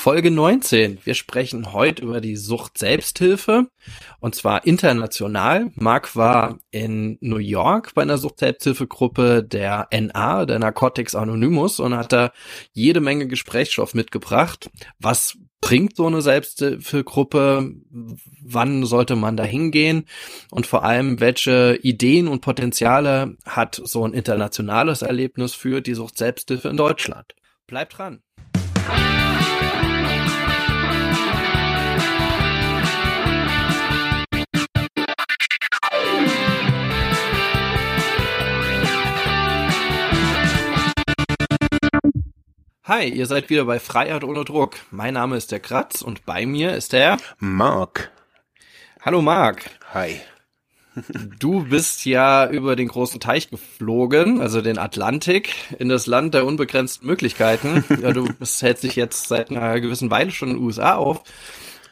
Folge 19. Wir sprechen heute über die Sucht Selbsthilfe und zwar international. Marc war in New York bei einer Sucht Selbsthilfegruppe der NA, der Narcotics Anonymous und hat da jede Menge Gesprächsstoff mitgebracht. Was bringt so eine Selbsthilfegruppe? Wann sollte man da hingehen? Und vor allem, welche Ideen und Potenziale hat so ein internationales Erlebnis für die Sucht Selbsthilfe in Deutschland? Bleibt dran. Hi, ihr seid wieder bei Freiheit ohne Druck. Mein Name ist der Kratz und bei mir ist der Mark. Hallo Mark. Hi. Du bist ja über den großen Teich geflogen, also den Atlantik, in das Land der unbegrenzten Möglichkeiten. Ja, du hältst dich jetzt seit einer gewissen Weile schon in den USA auf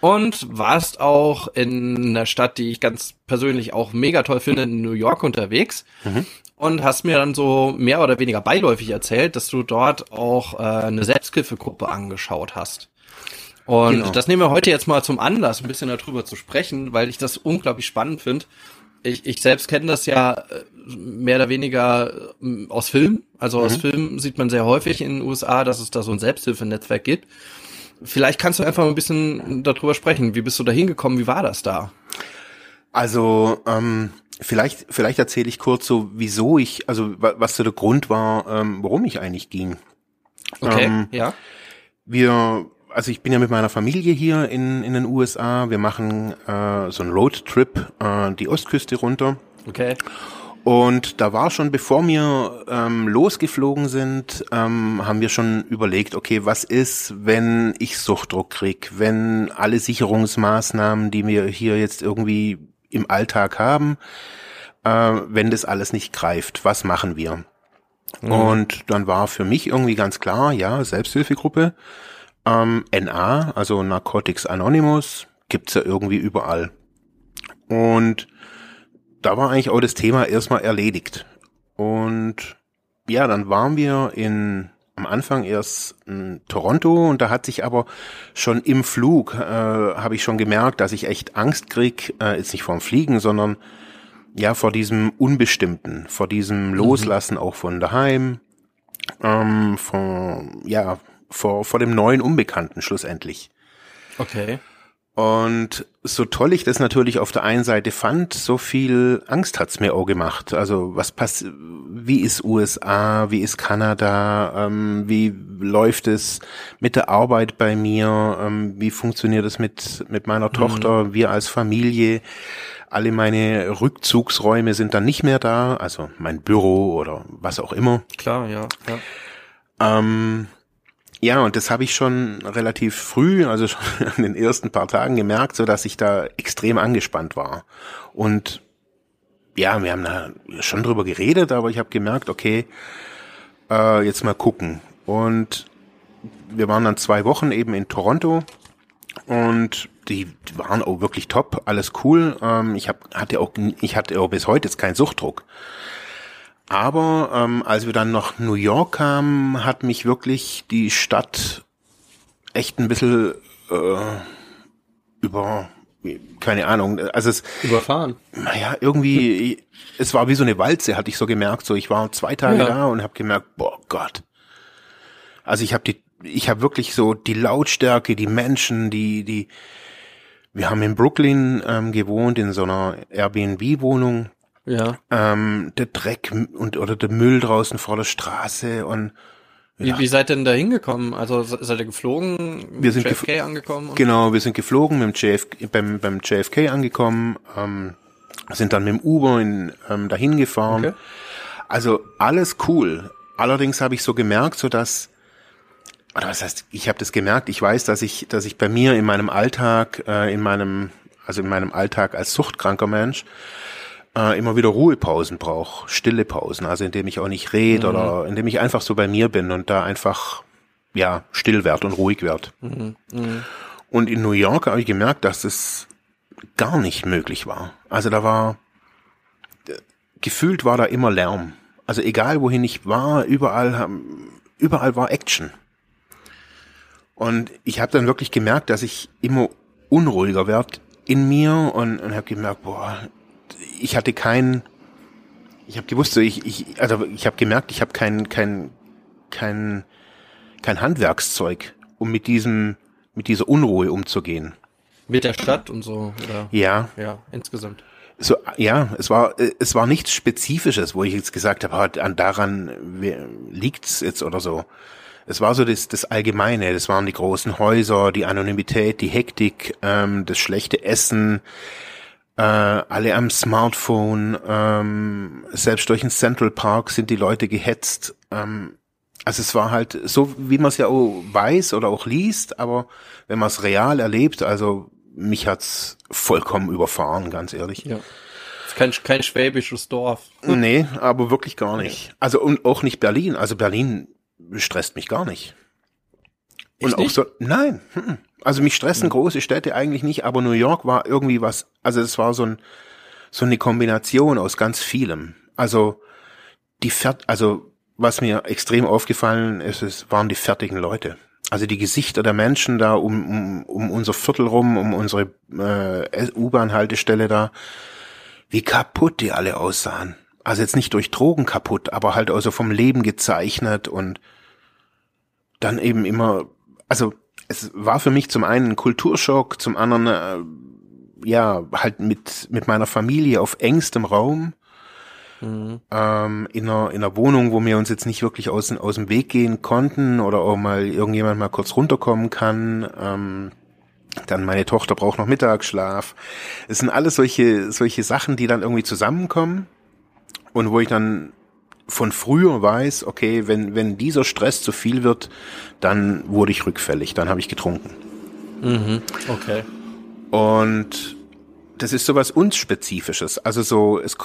und warst auch in einer Stadt, die ich ganz persönlich auch mega toll finde, in New York unterwegs. Mhm und hast mir dann so mehr oder weniger beiläufig erzählt, dass du dort auch äh, eine Selbsthilfegruppe angeschaut hast. Und genau. das nehmen wir heute jetzt mal zum Anlass, ein bisschen darüber zu sprechen, weil ich das unglaublich spannend finde. Ich, ich selbst kenne das ja äh, mehr oder weniger äh, aus Filmen. Also mhm. aus Filmen sieht man sehr häufig in den USA, dass es da so ein Selbsthilfenetzwerk gibt. Vielleicht kannst du einfach mal ein bisschen darüber sprechen. Wie bist du da hingekommen? Wie war das da? Also ähm, Vielleicht, vielleicht erzähle ich kurz so, wieso ich, also was so der Grund war, ähm, warum ich eigentlich ging. Okay, ähm, ja. Wir, also ich bin ja mit meiner Familie hier in, in den USA. Wir machen äh, so einen Roadtrip äh, die Ostküste runter. Okay. Und da war schon, bevor wir ähm, losgeflogen sind, ähm, haben wir schon überlegt, okay, was ist, wenn ich Suchtdruck krieg, wenn alle Sicherungsmaßnahmen, die wir hier jetzt irgendwie im Alltag haben, äh, wenn das alles nicht greift. Was machen wir? Mhm. Und dann war für mich irgendwie ganz klar, ja, Selbsthilfegruppe, ähm, NA, also Narcotics Anonymous, gibt's ja irgendwie überall. Und da war eigentlich auch das Thema erstmal erledigt. Und ja, dann waren wir in am Anfang erst in Toronto und da hat sich aber schon im Flug, äh, habe ich schon gemerkt, dass ich echt Angst krieg, äh, jetzt nicht vorm Fliegen, sondern ja vor diesem Unbestimmten, vor diesem mhm. Loslassen mhm. auch von daheim, ähm, vor, ja, vor, vor dem neuen Unbekannten schlussendlich. Okay. Und so toll ich das natürlich auf der einen Seite fand, so viel Angst hat's mir auch gemacht. Also was passt, wie ist USA, wie ist Kanada, ähm, wie läuft es mit der Arbeit bei mir, ähm, wie funktioniert es mit, mit meiner mhm. Tochter, wir als Familie. Alle meine Rückzugsräume sind dann nicht mehr da, also mein Büro oder was auch immer. Klar, ja. ja. Ähm, ja, und das habe ich schon relativ früh, also schon in den ersten paar Tagen gemerkt, so dass ich da extrem angespannt war. Und ja, wir haben da schon drüber geredet, aber ich habe gemerkt, okay, äh, jetzt mal gucken. Und wir waren dann zwei Wochen eben in Toronto und die, waren auch wirklich top, alles cool. Ähm, ich hab, hatte auch, ich hatte auch bis heute jetzt keinen Suchtdruck. Aber ähm, als wir dann nach New York kamen, hat mich wirklich die Stadt echt ein bisschen äh, über keine Ahnung, also es überfahren. Naja, irgendwie es war wie so eine Walze, hatte ich so gemerkt, so ich war zwei Tage ja. da und habe gemerkt, boah Gott. Also ich habe die ich habe wirklich so die Lautstärke, die Menschen, die die wir haben in Brooklyn ähm, gewohnt in so einer Airbnb Wohnung ja. Ähm, der Dreck und oder der Müll draußen vor der Straße und wie, wie seid ihr denn da hingekommen? Also seid ihr geflogen? Wir sind JFK angekommen? Genau, wir sind geflogen mit dem JFK, beim, beim JFK angekommen, ähm, sind dann mit dem Uber in, ähm, dahin gefahren. Okay. Also alles cool. Allerdings habe ich so gemerkt, so dass oder was heißt, ich habe das gemerkt, ich weiß, dass ich, dass ich bei mir in meinem Alltag, äh, in meinem, also in meinem Alltag als suchtkranker Mensch, äh, immer wieder Ruhepausen brauche, stille Pausen, also indem ich auch nicht rede mhm. oder indem ich einfach so bei mir bin und da einfach ja still werd und ruhig werd. Mhm. Mhm. Und in New York habe ich gemerkt, dass es gar nicht möglich war. Also da war gefühlt war da immer Lärm. Also egal wohin ich war, überall überall war Action. Und ich habe dann wirklich gemerkt, dass ich immer unruhiger werde in mir und, und habe gemerkt, boah, ich hatte keinen, ich habe gewusst, ich, ich, also ich habe gemerkt, ich habe kein, kein, kein, kein Handwerkszeug, um mit diesem, mit dieser Unruhe umzugehen. Mit der Stadt und so, oder? Ja. Ja, insgesamt. So, ja, es war, es war nichts Spezifisches, wo ich jetzt gesagt habe, ah, an daran liegt's jetzt oder so. Es war so das, das Allgemeine, das waren die großen Häuser, die Anonymität, die Hektik, ähm, das schlechte Essen, äh, alle am Smartphone, ähm, selbst durch den Central Park sind die Leute gehetzt. Ähm, also es war halt so, wie man es ja auch weiß oder auch liest, aber wenn man es real erlebt, also mich hat's vollkommen überfahren, ganz ehrlich. Ja. Kein, kein schwäbisches Dorf. Nee, aber wirklich gar nicht. Also und auch nicht Berlin. Also Berlin stresst mich gar nicht. Und auch so, nein. Also mich stressen große Städte eigentlich nicht, aber New York war irgendwie was, also es war so ein, so eine Kombination aus ganz vielem. Also die Fert, also was mir extrem aufgefallen ist, es waren die fertigen Leute. Also die Gesichter der Menschen da um, um, um unser Viertel rum, um unsere äh, U-Bahn-Haltestelle da, wie kaputt die alle aussahen. Also jetzt nicht durch Drogen kaputt, aber halt also vom Leben gezeichnet und dann eben immer, also es war für mich zum einen ein Kulturschock, zum anderen äh, ja halt mit mit meiner Familie auf engstem Raum Mhm. Ähm, in, einer, in einer Wohnung, wo wir uns jetzt nicht wirklich aus, aus dem Weg gehen konnten oder auch mal irgendjemand mal kurz runterkommen kann. Ähm, dann meine Tochter braucht noch Mittagsschlaf. Es sind alles solche, solche Sachen, die dann irgendwie zusammenkommen und wo ich dann von früher weiß, okay, wenn, wenn dieser Stress zu viel wird, dann wurde ich rückfällig, dann habe ich getrunken. Mhm, okay. Und das ist sowas unspezifisches. Also so, es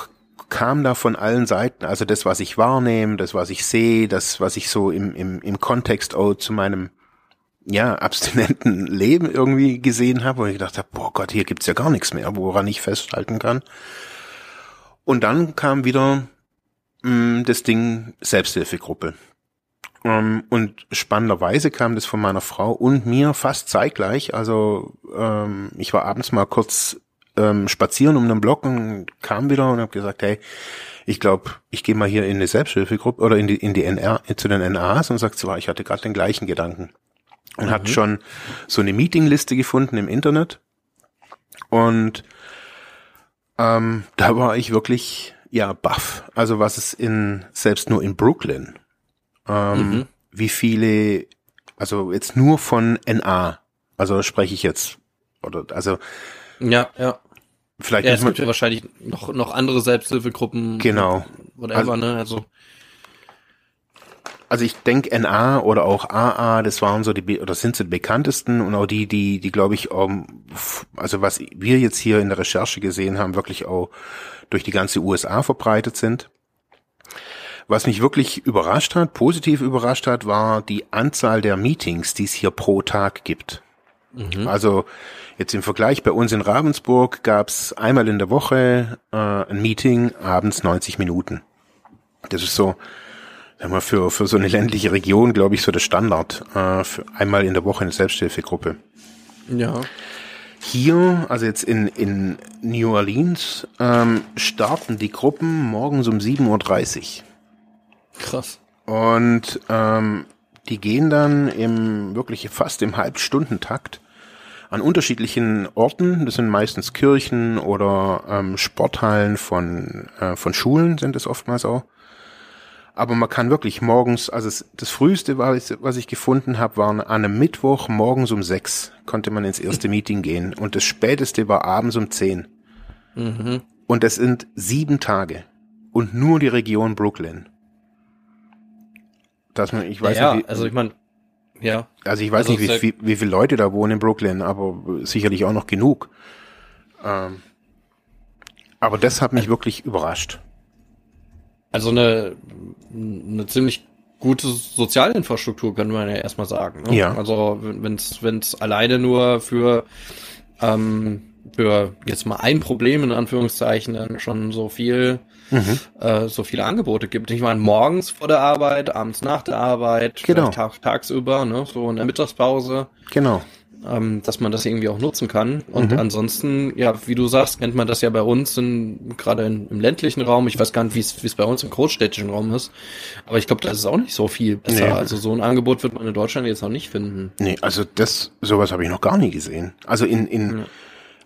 kam da von allen Seiten. Also das, was ich wahrnehme, das, was ich sehe, das, was ich so im, im, im Kontext auch zu meinem ja, abstinenten Leben irgendwie gesehen habe, wo ich gedacht habe, boah Gott, hier gibt's ja gar nichts mehr, woran ich festhalten kann. Und dann kam wieder mh, mm, das Ding Selbsthilfegruppe. Ähm, und spannenderweise kam das von meiner Frau und mir fast zeitgleich. Also ähm, ich war abends mal kurz ähm, spazieren um den Block und kam wieder und habe gesagt, hey, ich glaube, ich gehe mal hier in eine Selbsthilfegruppe oder in die in die NR zu den NAs und sagt so, ich hatte gerade den gleichen Gedanken und mhm. hat schon so eine Meetingliste gefunden im Internet und ähm, da war ich wirklich ja baff. Also was es in selbst nur in Brooklyn, ähm, mhm. wie viele, also jetzt nur von NA, also spreche ich jetzt oder also ja, ja. Vielleicht ja, es gibt ja wahrscheinlich noch, noch andere Selbsthilfegruppen. Genau. Whatever, also, ne? Also. Also ich denke NA oder auch AA, das waren so die oder sind so die bekanntesten und auch die, die, die glaube ich, um, also was wir jetzt hier in der Recherche gesehen haben, wirklich auch durch die ganze USA verbreitet sind. Was mich wirklich überrascht hat, positiv überrascht hat, war die Anzahl der Meetings, die es hier pro Tag gibt. Mhm. Also Jetzt im Vergleich bei uns in Ravensburg gab es einmal in der Woche äh, ein Meeting, abends 90 Minuten. Das ist so, sagen wir, für, für so eine ländliche Region, glaube ich, so der Standard. Äh, für einmal in der Woche eine Selbsthilfegruppe. Ja. Hier, also jetzt in, in New Orleans, ähm, starten die Gruppen morgens um 7.30 Uhr. Krass. Und ähm, die gehen dann im wirklich fast im Halbstundentakt an unterschiedlichen Orten. Das sind meistens Kirchen oder ähm, Sporthallen von, äh, von Schulen sind es oftmals auch. Aber man kann wirklich morgens, also es, das früheste, was, was ich gefunden habe, war an einem Mittwoch morgens um sechs konnte man ins erste Meeting gehen. Und das späteste war abends um zehn. Mhm. Und es sind sieben Tage. Und nur die Region Brooklyn. Dass man, ich weiß ja, nicht, wie, also ich meine, ja. Also ich weiß also nicht, wie, wie, wie viele Leute da wohnen in Brooklyn, aber sicherlich auch noch genug. Ähm, aber das hat mich wirklich überrascht. Also eine, eine ziemlich gute Sozialinfrastruktur, kann man ja erstmal sagen. Ne? Ja. Also wenn es wenn es alleine nur für ähm, für jetzt mal ein Problem in Anführungszeichen dann schon so viel mhm. äh, so viele Angebote gibt. Ich meine, morgens vor der Arbeit, abends nach der Arbeit, genau. Tag, tagsüber, ne, so in der Mittagspause. Genau. Ähm, dass man das irgendwie auch nutzen kann. Und mhm. ansonsten, ja, wie du sagst, kennt man das ja bei uns in, gerade im ländlichen Raum. Ich weiß gar nicht, wie es bei uns im großstädtischen Raum ist. Aber ich glaube, das ist auch nicht so viel besser. Nee. Also so ein Angebot wird man in Deutschland jetzt noch nicht finden. Nee, also das, sowas habe ich noch gar nie gesehen. Also in, in, ja.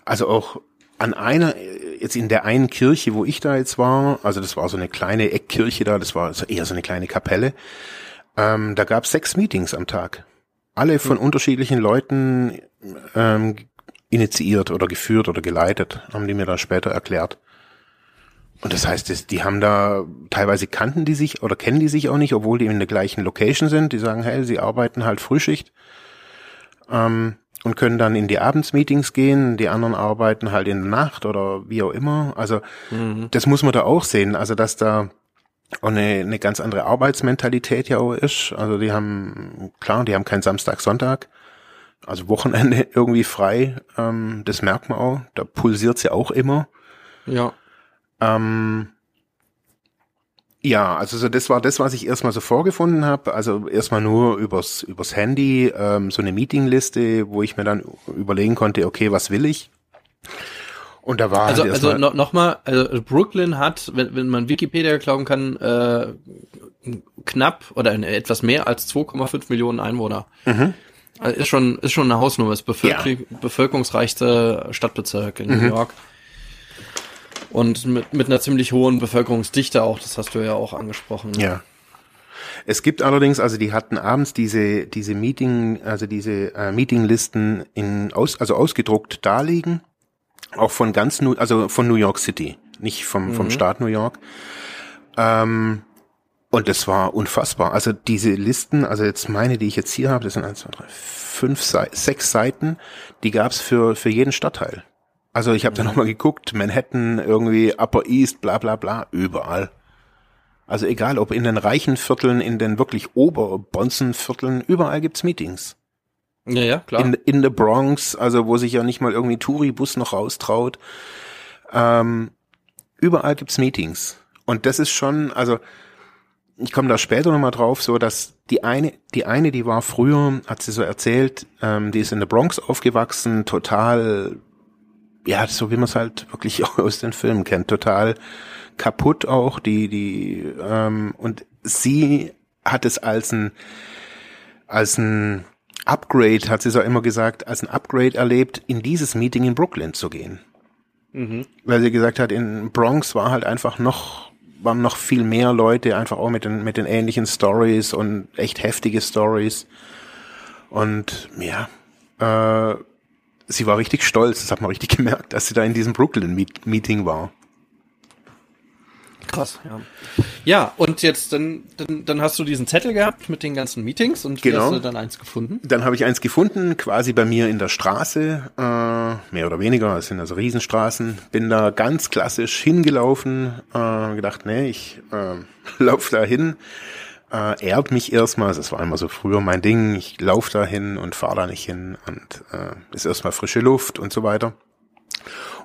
also auch an einer, jetzt in der einen Kirche, wo ich da jetzt war, also das war so eine kleine Eckkirche da, das war eher so eine kleine Kapelle, ähm, da gab es sechs Meetings am Tag. Alle von unterschiedlichen Leuten ähm, initiiert oder geführt oder geleitet, haben die mir dann später erklärt. Und das heißt, die haben da, teilweise kannten die sich oder kennen die sich auch nicht, obwohl die in der gleichen Location sind. Die sagen, hey, sie arbeiten halt Frühschicht. Ähm, und können dann in die Abendsmeetings gehen, die anderen arbeiten halt in der Nacht oder wie auch immer. Also mhm. das muss man da auch sehen, also dass da auch eine, eine ganz andere Arbeitsmentalität ja auch ist. Also die haben, klar, die haben keinen Samstag, Sonntag, also Wochenende irgendwie frei, ähm, das merkt man auch, da pulsiert's ja auch immer. Ja. Ähm, ja, also so das war das, was ich erstmal so vorgefunden habe. Also erstmal nur übers, übers Handy, ähm, so eine Meetingliste, wo ich mir dann überlegen konnte, okay, was will ich? Und da war also halt also no, noch mal, also Brooklyn hat, wenn, wenn man Wikipedia glauben kann, äh, knapp oder etwas mehr als 2,5 Millionen Einwohner. Mhm. Also ist schon ist schon eine Hausnummer, ist bevölker ja. bevölkerungsreichste Stadtbezirk in mhm. New York. Und mit, mit einer ziemlich hohen Bevölkerungsdichte auch, das hast du ja auch angesprochen. Ja. Es gibt allerdings, also die hatten abends diese, diese Meeting, also diese äh, Meetinglisten in aus, also ausgedruckt darlegen. Auch von ganz, New, also von New York City, nicht vom, vom mhm. Staat New York. Ähm, und das war unfassbar. Also diese Listen, also jetzt meine, die ich jetzt hier habe, das sind eins, zwei, drei, fünf, sechs Seiten, die gab's für, für jeden Stadtteil. Also ich habe da nochmal geguckt, Manhattan, irgendwie Upper East, bla bla bla, überall. Also egal, ob in den reichen Vierteln, in den wirklich Oberbonzenvierteln, überall gibt's Meetings. Ja, ja, klar. In, in the Bronx, also wo sich ja nicht mal irgendwie Touribus noch raustraut. Ähm, überall gibt's Meetings. Und das ist schon, also ich komme da später nochmal drauf, so dass die eine, die eine, die war früher, hat sie so erzählt, ähm, die ist in the Bronx aufgewachsen, total ja, so wie man es halt wirklich aus den Filmen kennt, total kaputt auch, die, die, ähm, und sie hat es als ein, als ein Upgrade, hat sie so immer gesagt, als ein Upgrade erlebt, in dieses Meeting in Brooklyn zu gehen. Mhm. Weil sie gesagt hat, in Bronx war halt einfach noch, waren noch viel mehr Leute, einfach auch mit den, mit den ähnlichen Stories und echt heftige Stories. Und ja, äh, sie war richtig stolz, das hat man richtig gemerkt, dass sie da in diesem Brooklyn-Meeting war. Krass, ja. Ja, und jetzt, dann, dann, dann hast du diesen Zettel gehabt mit den ganzen Meetings und genau. hast du dann eins gefunden? Dann habe ich eins gefunden, quasi bei mir in der Straße, äh, mehr oder weniger, es sind also Riesenstraßen. Bin da ganz klassisch hingelaufen, äh, gedacht, nee, ich äh, lauf da hin äh, ehrt mich erstmal, das war immer so früher mein Ding, ich laufe da hin und fahre da nicht hin und äh, ist erstmal frische Luft und so weiter.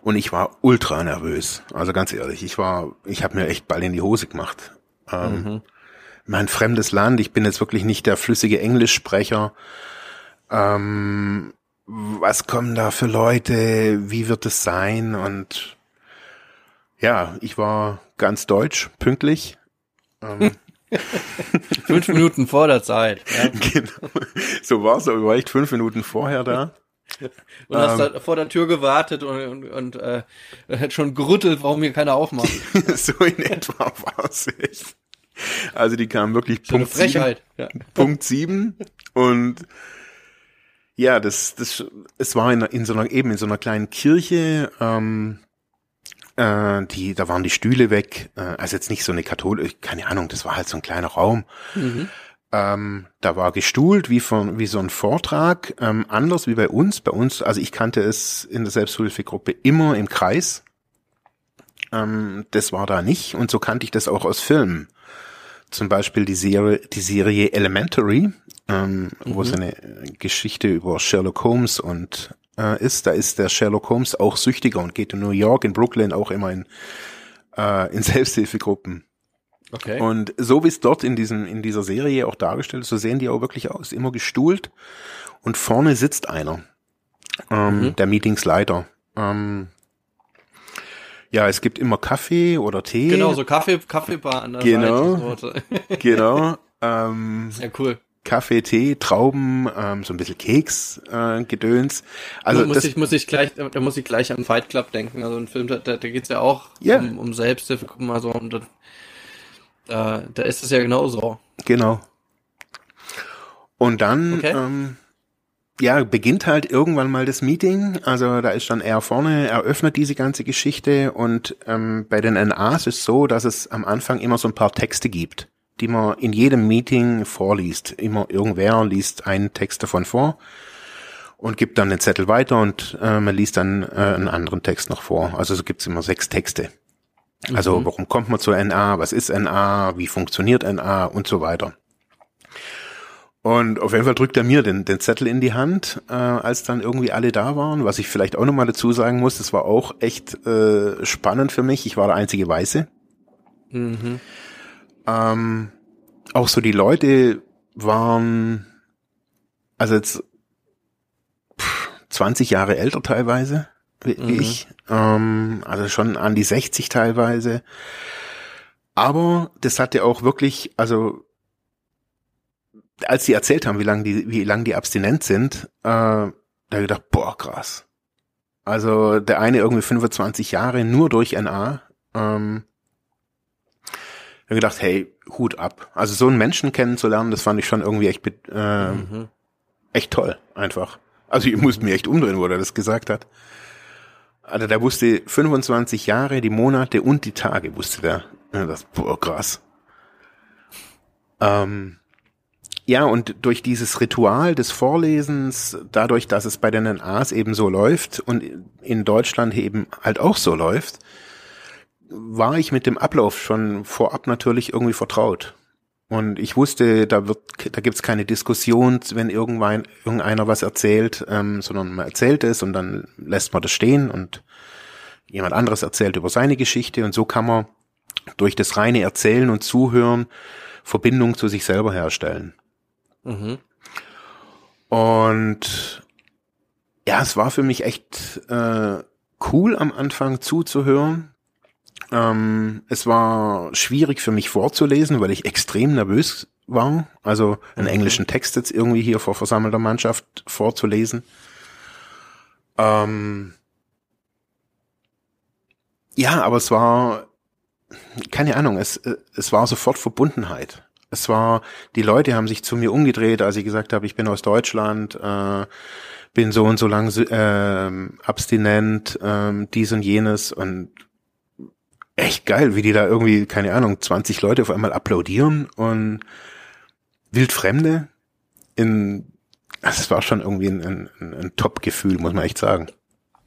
Und ich war ultra nervös. Also ganz ehrlich, ich war, ich habe mir echt Ball in die Hose gemacht. Ähm, mhm. Mein fremdes Land, ich bin jetzt wirklich nicht der flüssige Englischsprecher. Ähm, was kommen da für Leute? Wie wird es sein? Und ja, ich war ganz deutsch, pünktlich. Ähm, fünf Minuten vor der Zeit. Ja. Genau. So war es, aber war echt fünf Minuten vorher da. Und hast ähm, da vor der Tür gewartet und, und, und äh, hat schon gerüttelt, warum hier keiner aufmacht. so in etwa war es. Also die kamen wirklich so Punkt sieben, ja. Punkt sieben und ja, das, das, es war in, in so einer, eben in so einer kleinen Kirche, ähm, äh, die, da waren die Stühle weg, äh, also jetzt nicht so eine katholische, keine Ahnung, das war halt so ein kleiner Raum. Mhm. Ähm, da war gestuhlt wie von wie so ein Vortrag, ähm, anders wie bei uns. Bei uns, also ich kannte es in der Selbsthilfegruppe immer im Kreis. Ähm, das war da nicht und so kannte ich das auch aus Filmen. Zum Beispiel die Serie, die Serie Elementary, ähm, mhm. wo es eine Geschichte über Sherlock Holmes und äh, ist. Da ist der Sherlock Holmes auch süchtiger und geht in New York, in Brooklyn auch immer in, äh, in Selbsthilfegruppen. Okay. Und so wie es dort in diesem, in dieser Serie auch dargestellt ist, so sehen die auch wirklich aus. Immer gestuhlt und vorne sitzt einer, ähm, mhm. der Meetingsleiter. Ähm, ja, es gibt immer Kaffee oder Tee. Genau, so Kaffee, Kaffeebar an der genau, Seite. genau. Ähm, Sehr cool. Kaffee, Tee, Trauben, ähm, so ein bisschen Keks, äh, Gedöns. Also muss ich muss ich gleich, da muss ich gleich an Fight Club denken. Also ein Film, da, da, da geht's ja auch yeah. um, um Selbsthilfe. Guck mal so, und da, da ist es ja genauso. Genau. Und dann okay. ähm, ja, beginnt halt irgendwann mal das Meeting. Also da ist dann er vorne, eröffnet diese ganze Geschichte und ähm, bei den NAs ist so, dass es am Anfang immer so ein paar Texte gibt, die man in jedem Meeting vorliest. Immer irgendwer liest einen Text davon vor und gibt dann den Zettel weiter und äh, man liest dann äh, einen anderen Text noch vor. Also so gibt's immer sechs Texte. Also mhm. warum kommt man zur NA, was ist NA, wie funktioniert NA und so weiter. Und auf jeden Fall drückt er mir den, den Zettel in die Hand, äh, als dann irgendwie alle da waren. Was ich vielleicht auch nochmal dazu sagen muss, das war auch echt äh, spannend für mich. Ich war der einzige Weiße. Mhm. Ähm, auch so die Leute waren, also jetzt pff, 20 Jahre älter teilweise, wie mhm. ich. Ähm, also schon an die 60 teilweise. Aber das hatte auch wirklich, also als sie erzählt haben, wie lange die, wie lang die abstinent sind, äh, da hab ich gedacht, boah, krass. Also der eine irgendwie 25 Jahre nur durch NA. Ähm, da gedacht, hey, Hut ab. Also so einen Menschen kennenzulernen, das fand ich schon irgendwie echt, äh, mhm. echt toll, einfach. Also ich musste mir echt umdrehen, wo er das gesagt hat. Also der wusste 25 Jahre, die Monate und die Tage wusste der. Das, boah, krass. Ähm, ja, und durch dieses Ritual des Vorlesens, dadurch, dass es bei den NAs eben so läuft und in Deutschland eben halt auch so läuft, war ich mit dem Ablauf schon vorab natürlich irgendwie vertraut. Und ich wusste, da wird, da gibt's keine Diskussion, wenn irgendwann irgendeiner was erzählt, ähm, sondern man erzählt es und dann lässt man das stehen und jemand anderes erzählt über seine Geschichte und so kann man durch das reine Erzählen und Zuhören Verbindung zu sich selber herstellen. Mhm. Und ja, es war für mich echt äh, cool am Anfang zuzuhören. Ähm, es war schwierig für mich vorzulesen, weil ich extrem nervös war. Also einen mhm. englischen Text jetzt irgendwie hier vor versammelter Mannschaft vorzulesen. Ähm, ja, aber es war keine Ahnung, es, es war sofort Verbundenheit. Es war, die Leute haben sich zu mir umgedreht, als ich gesagt habe, ich bin aus Deutschland, äh, bin so und so lang äh, abstinent, äh, dies und jenes und echt geil, wie die da irgendwie, keine Ahnung, 20 Leute auf einmal applaudieren und wildfremde in, also es war schon irgendwie ein, ein, ein Top-Gefühl, muss man echt sagen.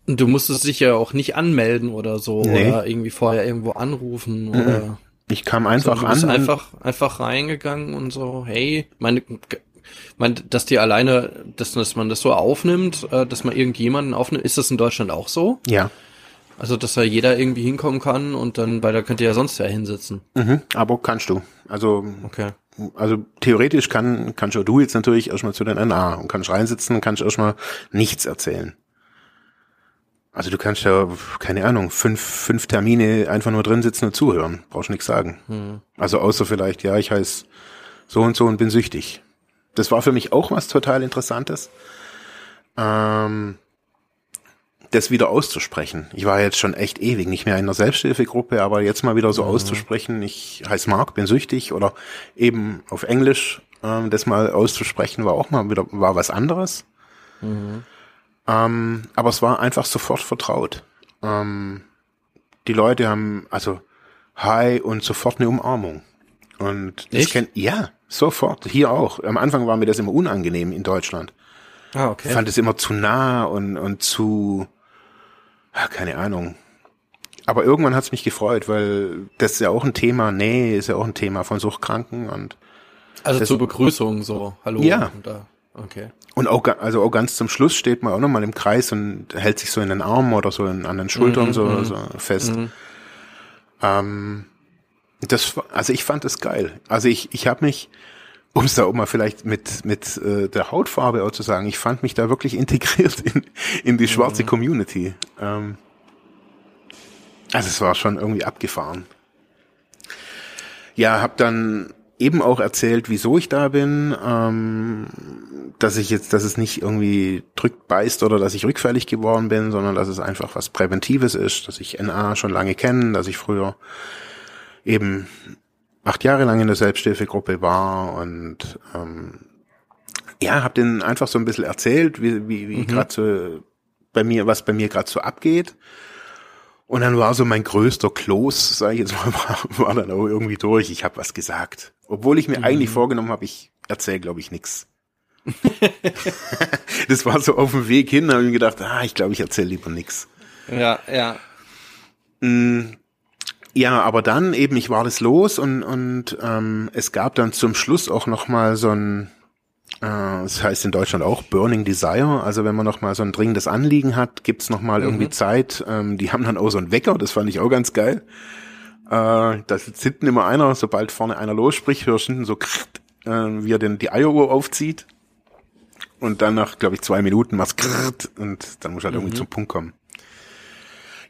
Du musstest dich ja auch nicht anmelden oder so nee. oder irgendwie vorher irgendwo anrufen mhm. oder ich kam einfach so, du bist an. einfach, einfach reingegangen und so, hey, meine, meine, dass die alleine, dass, dass man das so aufnimmt, äh, dass man irgendjemanden aufnimmt, ist das in Deutschland auch so? Ja. Also, dass da jeder irgendwie hinkommen kann und dann, weil da könnt ihr ja sonst ja hinsitzen. Mhm, aber kannst du. Also, okay. Also theoretisch kann, kannst du jetzt natürlich erstmal zu den NA und kannst reinsitzen und kannst erstmal nichts erzählen. Also du kannst ja, keine Ahnung, fünf, fünf Termine einfach nur drin sitzen und zuhören. Brauchst nichts sagen. Mhm. Also außer vielleicht, ja, ich heiße so und so und bin süchtig. Das war für mich auch was total Interessantes. Ähm, das wieder auszusprechen. Ich war jetzt schon echt ewig nicht mehr in einer Selbsthilfegruppe, aber jetzt mal wieder so mhm. auszusprechen, ich heiße Mark, bin süchtig oder eben auf Englisch ähm, das mal auszusprechen, war auch mal wieder, war was anderes. Mhm. Ähm, aber es war einfach sofort vertraut. Ähm, die Leute haben, also, hi und sofort eine Umarmung. Und das kennt, ja, sofort. Hier auch. Am Anfang war mir das immer unangenehm in Deutschland. Ah, okay. Ich fand es immer zu nah und, und zu, ja, keine Ahnung. Aber irgendwann hat es mich gefreut, weil das ist ja auch ein Thema, nee, ist ja auch ein Thema von Suchtkranken und also zur Begrüßung so, hallo. Ja, Okay. Und auch, also auch ganz zum Schluss steht man auch nochmal im Kreis und hält sich so in den Armen oder so in, an den Schultern Mhm, so, mhm. so fest. Mhm. Ähm, das, also ich fand das geil. Also ich, ich habe mich, um es da auch mal vielleicht mit mit äh, der Hautfarbe auch zu sagen, ich fand mich da wirklich integriert in, in die schwarze Community. Ähm, also es war schon irgendwie abgefahren. Ja, habe dann eben auch erzählt, wieso ich da bin, ähm, dass ich jetzt, dass es nicht irgendwie drückt, beißt oder dass ich rückfällig geworden bin, sondern dass es einfach was Präventives ist, dass ich NA schon lange kenne, dass ich früher eben acht Jahre lang in der Selbsthilfegruppe war und ähm, ja, habe denen einfach so ein bisschen erzählt, wie, wie, wie Mhm. gerade so bei mir, was bei mir gerade so abgeht. Und dann war so mein größter Kloß, sage ich jetzt mal, war, war dann auch irgendwie durch. Ich habe was gesagt. Obwohl ich mir eigentlich vorgenommen habe, ich erzähle, glaube ich, nix. das war so auf dem Weg hin, da habe ich mir gedacht, ah, ich glaube, ich erzähle lieber nix. Ja, ja. Ja, aber dann eben, ich war das los und, und ähm, es gab dann zum Schluss auch noch mal so ein, äh, das heißt in Deutschland auch Burning Desire, also wenn man noch mal so ein dringendes Anliegen hat, gibt's noch mal irgendwie Zeit. Ähm, die haben dann auch so einen Wecker, das fand ich auch ganz geil. Äh, da sitzt hinten immer einer, sobald vorne einer losspricht, hörst du hinten so, krrt, äh, wie er denn die Eieruhr aufzieht. Und dann nach, glaube ich, zwei Minuten machst krrt, und dann muss halt irgendwie zum Punkt kommen.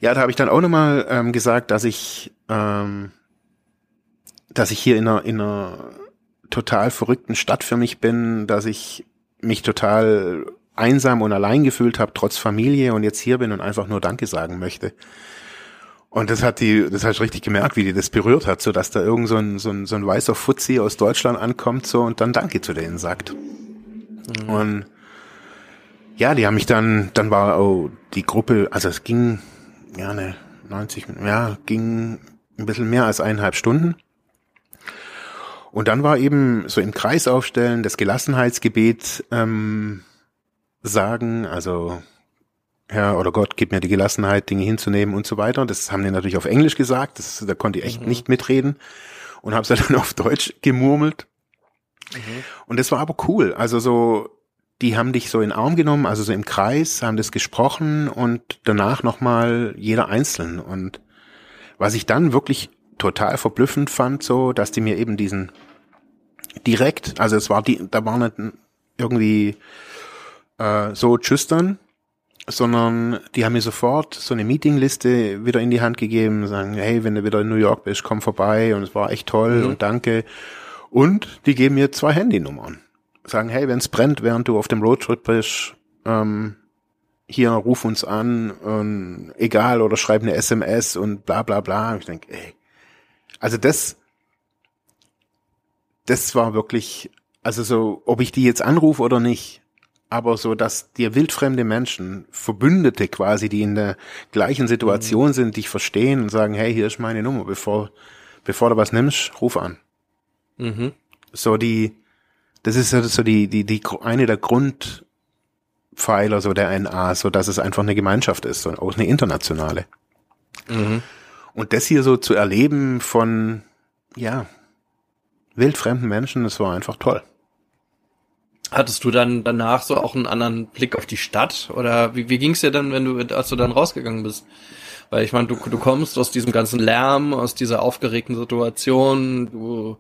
Ja, da habe ich dann auch nochmal ähm, gesagt, dass ich, ähm, dass ich hier in einer, in einer total verrückten Stadt für mich bin, dass ich mich total einsam und allein gefühlt habe, trotz Familie und jetzt hier bin und einfach nur Danke sagen möchte. Und das hat die, das hast du richtig gemerkt, wie die das berührt hat, so dass da irgend so ein, so ein, so ein weißer Fuzzi aus Deutschland ankommt so und dann Danke zu denen sagt. Und ja, die haben mich dann, dann war auch die Gruppe, also es ging, ja, ne, 90, ja, ging ein bisschen mehr als eineinhalb Stunden. Und dann war eben so im Kreis aufstellen, das Gelassenheitsgebet ähm, sagen, also Herr oder Gott, gib mir die Gelassenheit, Dinge hinzunehmen und so weiter. Das haben die natürlich auf Englisch gesagt, das, da konnte ich echt nicht mitreden und habe es dann auf Deutsch gemurmelt. Und das war aber cool. Also so, die haben dich so in den Arm genommen, also so im Kreis, haben das gesprochen und danach nochmal jeder einzeln. Und was ich dann wirklich total verblüffend fand, so, dass die mir eben diesen direkt, also es war die, da war nicht irgendwie äh, so dann, sondern die haben mir sofort so eine Meetingliste wieder in die Hand gegeben, sagen, hey, wenn du wieder in New York bist, komm vorbei und es war echt toll und danke. Und die geben mir zwei Handynummern. Sagen, hey, wenn es brennt, während du auf dem Roadtrip bist, ähm, hier ruf uns an, und egal, oder schreib eine SMS und bla bla bla. Und ich denke, ey, also das, das war wirklich, also so, ob ich die jetzt anrufe oder nicht, aber so, dass dir wildfremde Menschen, Verbündete quasi, die in der gleichen Situation sind, dich verstehen und sagen, hey, hier ist meine Nummer, bevor, bevor du was nimmst, ruf an. Mhm. So die, das ist so so die, die, die, eine der Grundpfeiler so der NA, so dass es einfach eine Gemeinschaft ist und auch eine internationale. Mhm. Und das hier so zu erleben von, ja, wildfremden Menschen, das war einfach toll. Hattest du dann danach so auch einen anderen Blick auf die Stadt? Oder wie, wie ging es dir dann, wenn du, als du dann rausgegangen bist? Weil ich meine, du, du kommst aus diesem ganzen Lärm, aus dieser aufgeregten Situation, du,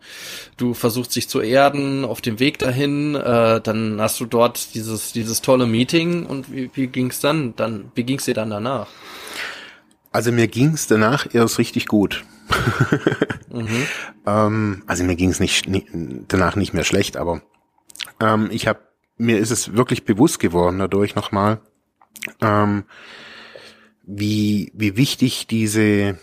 du versuchst dich zu erden auf dem Weg dahin, äh, dann hast du dort dieses, dieses tolle Meeting und wie, wie ging's dann, dann, wie ging's dir dann danach? Also mir ging's danach erst richtig gut. Mhm. ähm, also mir ging's nicht, nicht danach nicht mehr schlecht, aber ähm, ich habe mir ist es wirklich bewusst geworden dadurch nochmal, ähm, wie wie wichtig diese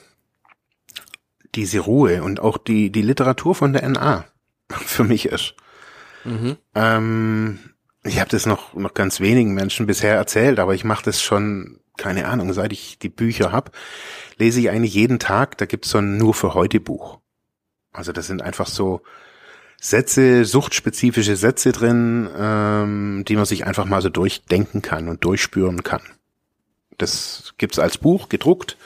diese Ruhe und auch die die Literatur von der NA für mich ist. Mhm. Ähm, ich habe das noch noch ganz wenigen Menschen bisher erzählt, aber ich mache das schon keine Ahnung, seit ich die Bücher hab, lese ich eigentlich jeden Tag. Da gibt's so ein nur für heute Buch. Also das sind einfach so Sätze, suchtspezifische Sätze drin, ähm, die man sich einfach mal so durchdenken kann und durchspüren kann. Das gibt's als Buch gedruckt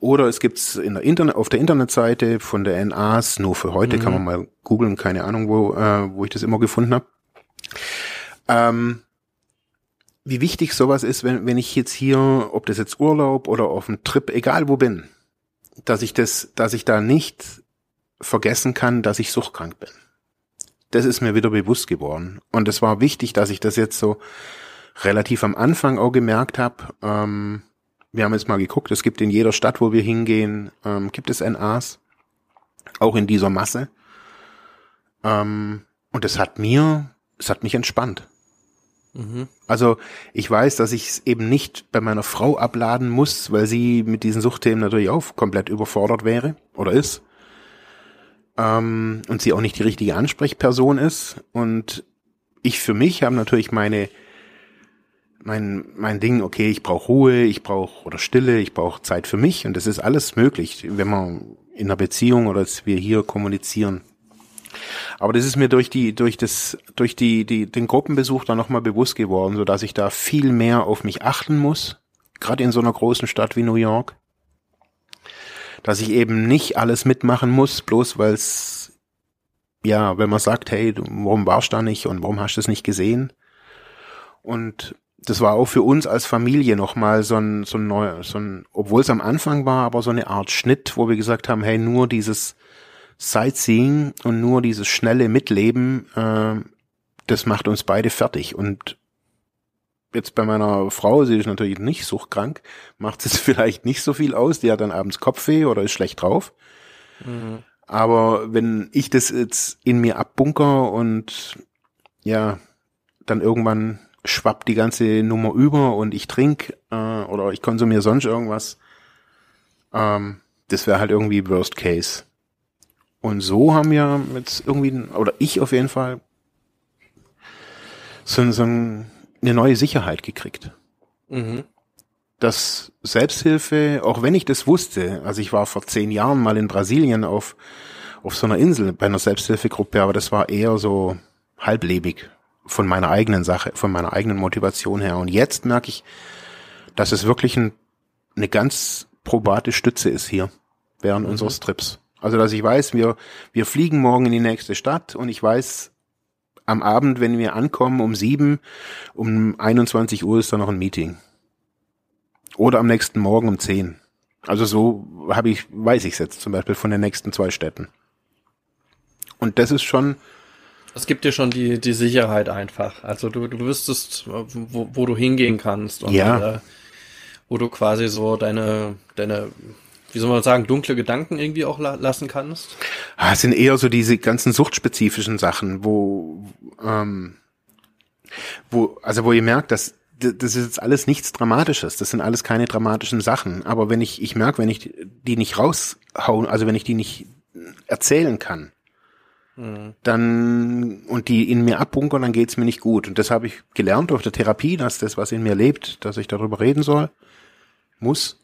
oder es gibt's in der Internet auf der Internetseite von der NAs nur für heute kann man mal googeln, keine Ahnung wo äh, wo ich das immer gefunden habe. ähm, wie wichtig sowas ist, wenn, wenn ich jetzt hier, ob das jetzt Urlaub oder auf dem Trip, egal wo bin, dass ich das, dass ich da nicht vergessen kann, dass ich suchtkrank bin. Das ist mir wieder bewusst geworden. Und es war wichtig, dass ich das jetzt so relativ am Anfang auch gemerkt habe. Ähm, wir haben jetzt mal geguckt, es gibt in jeder Stadt, wo wir hingehen, ähm, gibt es NAs. Auch in dieser Masse. Ähm, und es hat mir, es hat mich entspannt. Mhm. Also ich weiß, dass ich es eben nicht bei meiner Frau abladen muss, weil sie mit diesen Suchtthemen natürlich auch komplett überfordert wäre oder ist. Ähm, und sie auch nicht die richtige Ansprechperson ist. Und ich für mich habe natürlich meine mein mein Ding, okay, ich brauche Ruhe, ich brauche oder Stille, ich brauche Zeit für mich und das ist alles möglich, wenn man in einer Beziehung oder dass wir hier kommunizieren. Aber das ist mir durch die, durch das, durch die, die, den Gruppenbesuch dann nochmal bewusst geworden, so dass ich da viel mehr auf mich achten muss. Gerade in so einer großen Stadt wie New York. Dass ich eben nicht alles mitmachen muss, bloß weil es, ja, wenn man sagt, hey, warum warst du da nicht und warum hast du es nicht gesehen? Und das war auch für uns als Familie nochmal so ein, so ein neuer, so ein, obwohl es am Anfang war, aber so eine Art Schnitt, wo wir gesagt haben, hey, nur dieses Sightseeing und nur dieses schnelle Mitleben, äh, das macht uns beide fertig. Und jetzt bei meiner Frau, sie ist natürlich nicht suchtkrank, macht es vielleicht nicht so viel aus, die hat dann abends Kopfweh oder ist schlecht drauf. Mhm. Aber wenn ich das jetzt in mir abbunker und ja, dann irgendwann schwappt die ganze Nummer über und ich trinke äh, oder ich konsumiere sonst irgendwas, ähm, das wäre halt irgendwie Worst Case. Und so haben wir jetzt irgendwie, oder ich auf jeden Fall, so, so eine neue Sicherheit gekriegt. Mhm. Dass Selbsthilfe, auch wenn ich das wusste, also ich war vor zehn Jahren mal in Brasilien auf, auf so einer Insel bei einer Selbsthilfegruppe, aber das war eher so halblebig von meiner eigenen Sache, von meiner eigenen Motivation her. Und jetzt merke ich, dass es wirklich ein, eine ganz probate Stütze ist hier während mhm. unseres Trips. Also, dass ich weiß, wir, wir fliegen morgen in die nächste Stadt und ich weiß, am Abend, wenn wir ankommen um sieben, um 21 Uhr ist da noch ein Meeting. Oder am nächsten Morgen um zehn. Also so habe ich, weiß ich es jetzt zum Beispiel von den nächsten zwei Städten. Und das ist schon. Es gibt dir schon die, die Sicherheit einfach. Also du, du wüsstest, wo, wo du hingehen kannst und ja. äh, wo du quasi so deine, deine wie soll man sagen, dunkle Gedanken irgendwie auch la lassen kannst? Ah, es sind eher so diese ganzen suchtspezifischen Sachen, wo, ähm, wo, also wo ihr merkt, dass das ist jetzt alles nichts Dramatisches. Das sind alles keine dramatischen Sachen. Aber wenn ich, ich merke, wenn ich die nicht raushauen, also wenn ich die nicht erzählen kann, dann und die in mir abbunkern, dann geht's mir nicht gut. Und das habe ich gelernt durch der Therapie, dass das, was in mir lebt, dass ich darüber reden soll, muss.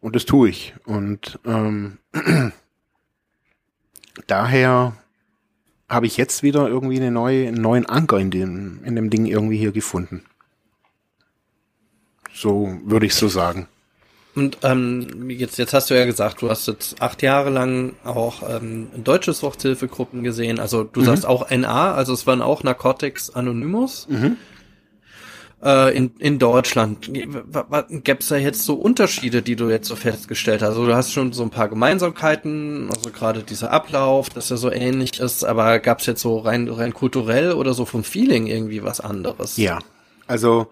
Und das tue ich. Und ähm, daher habe ich jetzt wieder irgendwie eine neue, einen neuen Anker in dem, in dem Ding irgendwie hier gefunden. So würde ich so sagen. Und ähm, jetzt, jetzt hast du ja gesagt, du hast jetzt acht Jahre lang auch ähm, deutsche Suchthilfegruppen gesehen. Also du mhm. sagst auch NA, also es waren auch Narcotics Anonymous. Mhm äh, in, in Deutschland. Gäbe es da jetzt so Unterschiede, die du jetzt so festgestellt hast? Also du hast schon so ein paar Gemeinsamkeiten, also gerade dieser Ablauf, dass er so ähnlich ist, aber gab es jetzt so rein, rein kulturell oder so vom Feeling irgendwie was anderes? Ja, also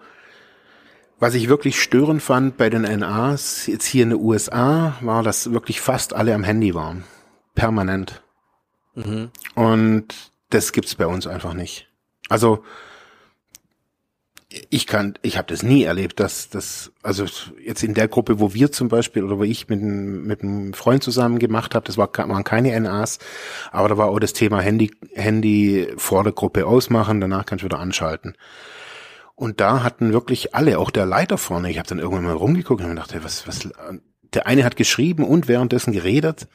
was ich wirklich störend fand bei den NAs jetzt hier in den USA, war, dass wirklich fast alle am Handy waren. Permanent. Mhm. Und das gibt's bei uns einfach nicht. Also ich kann, ich habe das nie erlebt, dass das, also jetzt in der Gruppe, wo wir zum Beispiel oder wo ich mit, mit einem Freund zusammen gemacht habe, das war, waren keine NAs, aber da war auch das Thema Handy, Handy vor der Gruppe ausmachen, danach kannst du wieder anschalten. Und da hatten wirklich alle, auch der Leiter vorne, ich habe dann irgendwann mal rumgeguckt und dachte, was, was, der eine hat geschrieben und währenddessen geredet.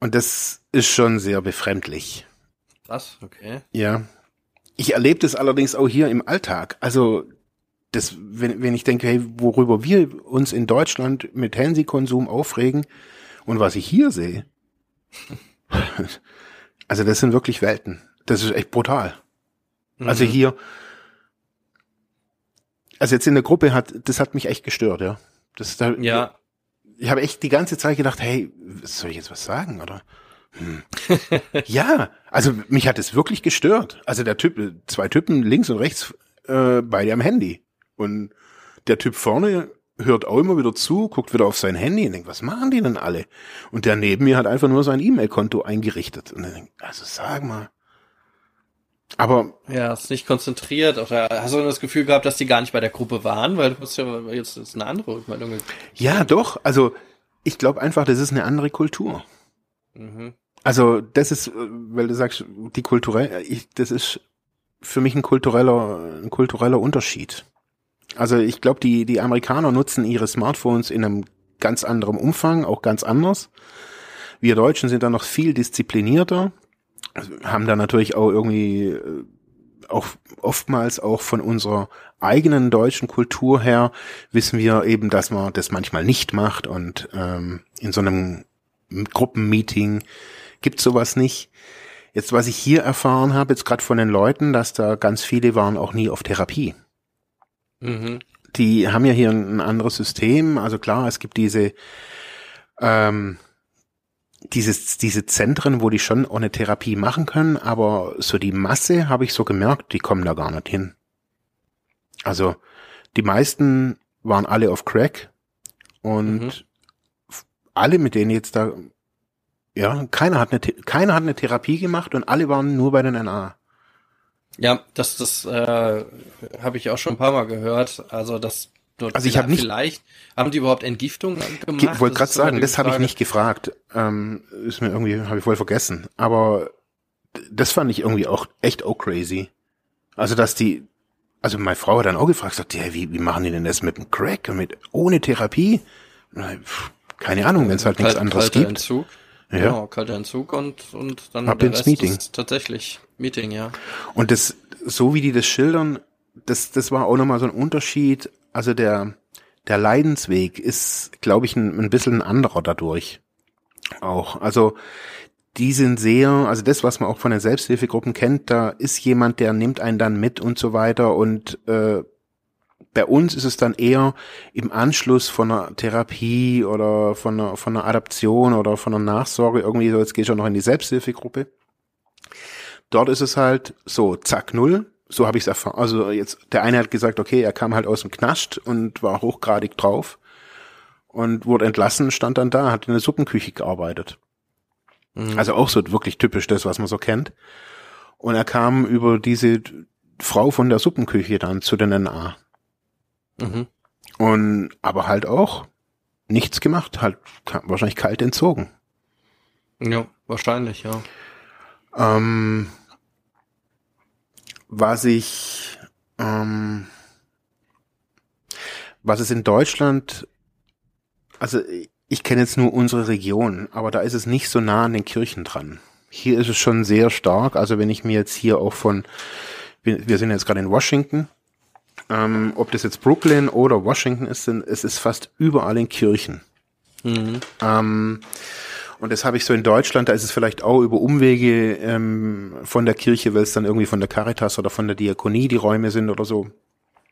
Und das ist schon sehr befremdlich. Was? Okay. Ja, ich erlebe das allerdings auch hier im Alltag. Also das, wenn, wenn ich denke, hey, worüber wir uns in Deutschland mit Handykonsum aufregen und was ich hier sehe, also das sind wirklich Welten. Das ist echt brutal. Also hier, also jetzt in der Gruppe hat, das hat mich echt gestört, ja. Das da, Ja, Ich habe echt die ganze Zeit gedacht, hey, soll ich jetzt was sagen, oder? Hm. ja, also mich hat es wirklich gestört. Also der Typ, zwei Typen links und rechts, äh, beide am Handy. Und der Typ vorne hört auch immer wieder zu, guckt wieder auf sein Handy und denkt, was machen die denn alle? Und der neben mir hat einfach nur sein E-Mail-Konto eingerichtet. Und dann denkt, also sag mal. Aber ja, ist nicht konzentriert oder hast du das Gefühl gehabt, dass die gar nicht bei der Gruppe waren, weil du hast ja jetzt ist eine andere Rückmeldung. ja, doch, also ich glaube einfach, das ist eine andere Kultur. Mhm. Also das ist, weil du sagst, die kulturell, ich, das ist für mich ein kultureller, ein kultureller Unterschied. Also ich glaube, die die Amerikaner nutzen ihre Smartphones in einem ganz anderen Umfang, auch ganz anders. Wir Deutschen sind da noch viel disziplinierter, haben da natürlich auch irgendwie äh, auch oftmals auch von unserer eigenen deutschen Kultur her wissen wir eben, dass man das manchmal nicht macht und ähm, in so einem Gruppenmeeting gibt sowas nicht. Jetzt, was ich hier erfahren habe, jetzt gerade von den Leuten, dass da ganz viele waren auch nie auf Therapie. Mhm. Die haben ja hier ein, ein anderes System. Also klar, es gibt diese ähm, dieses, diese Zentren, wo die schon ohne Therapie machen können, aber so die Masse habe ich so gemerkt, die kommen da gar nicht hin. Also die meisten waren alle auf Crack und Mhm. alle, mit denen jetzt da, ja, keiner hat eine, keiner hat eine Therapie gemacht und alle waren nur bei den NA. Ja, das, das äh, habe ich auch schon ein paar Mal gehört. Also das dort Also ich hab nicht- vielleicht haben die überhaupt Entgiftung Ich gemacht. wollte gerade sagen, das habe ich nicht gefragt. Ähm, ist mir irgendwie, habe ich voll vergessen. Aber das fand ich irgendwie auch echt auch crazy. Also dass die, also meine Frau hat dann auch gefragt, sagt, ja, wie, wie machen die denn das mit dem Crack und mit ohne Therapie? Na, Keine Ahnung, wenn es halt nichts Kal- anderes kalter gibt. Entzug. Ja. Genau, kalter Entzug und, und dann Ab ins Meeting. tatsächlich Meeting, ja. Und das, so wie die das schildern, das, das war auch nochmal so ein Unterschied. Also der, der Leidensweg ist, glaube ich, ein, ein bisschen ein anderer dadurch. Auch. Also, die sind sehr, also das, was man auch von den Selbsthilfegruppen kennt, da ist jemand, der nimmt einen dann mit und so weiter. Und äh, bei uns ist es dann eher im Anschluss von einer Therapie oder von einer, von einer Adaption oder von einer Nachsorge irgendwie so, jetzt gehe ich auch noch in die Selbsthilfegruppe. Dort ist es halt so, zack, null. So habe ich es erfahren. Also jetzt, der eine hat gesagt, okay, er kam halt aus dem Knast und war hochgradig drauf und wurde entlassen, stand dann da, hat in der Suppenküche gearbeitet. Mhm. Also auch so wirklich typisch das, was man so kennt. Und er kam über diese Frau von der Suppenküche dann zu den NA. Mhm. Und aber halt auch nichts gemacht, halt wahrscheinlich kalt entzogen. Ja, wahrscheinlich, ja. Ähm, was ich, ähm, was es in Deutschland, also ich kenne jetzt nur unsere Region, aber da ist es nicht so nah an den Kirchen dran. Hier ist es schon sehr stark. Also wenn ich mir jetzt hier auch von, wir sind jetzt gerade in Washington, ähm, ob das jetzt Brooklyn oder Washington ist, es ist fast überall in Kirchen. Mhm. Ähm, und das habe ich so in Deutschland, da ist es vielleicht auch über Umwege ähm, von der Kirche, weil es dann irgendwie von der Caritas oder von der Diakonie die Räume sind oder so.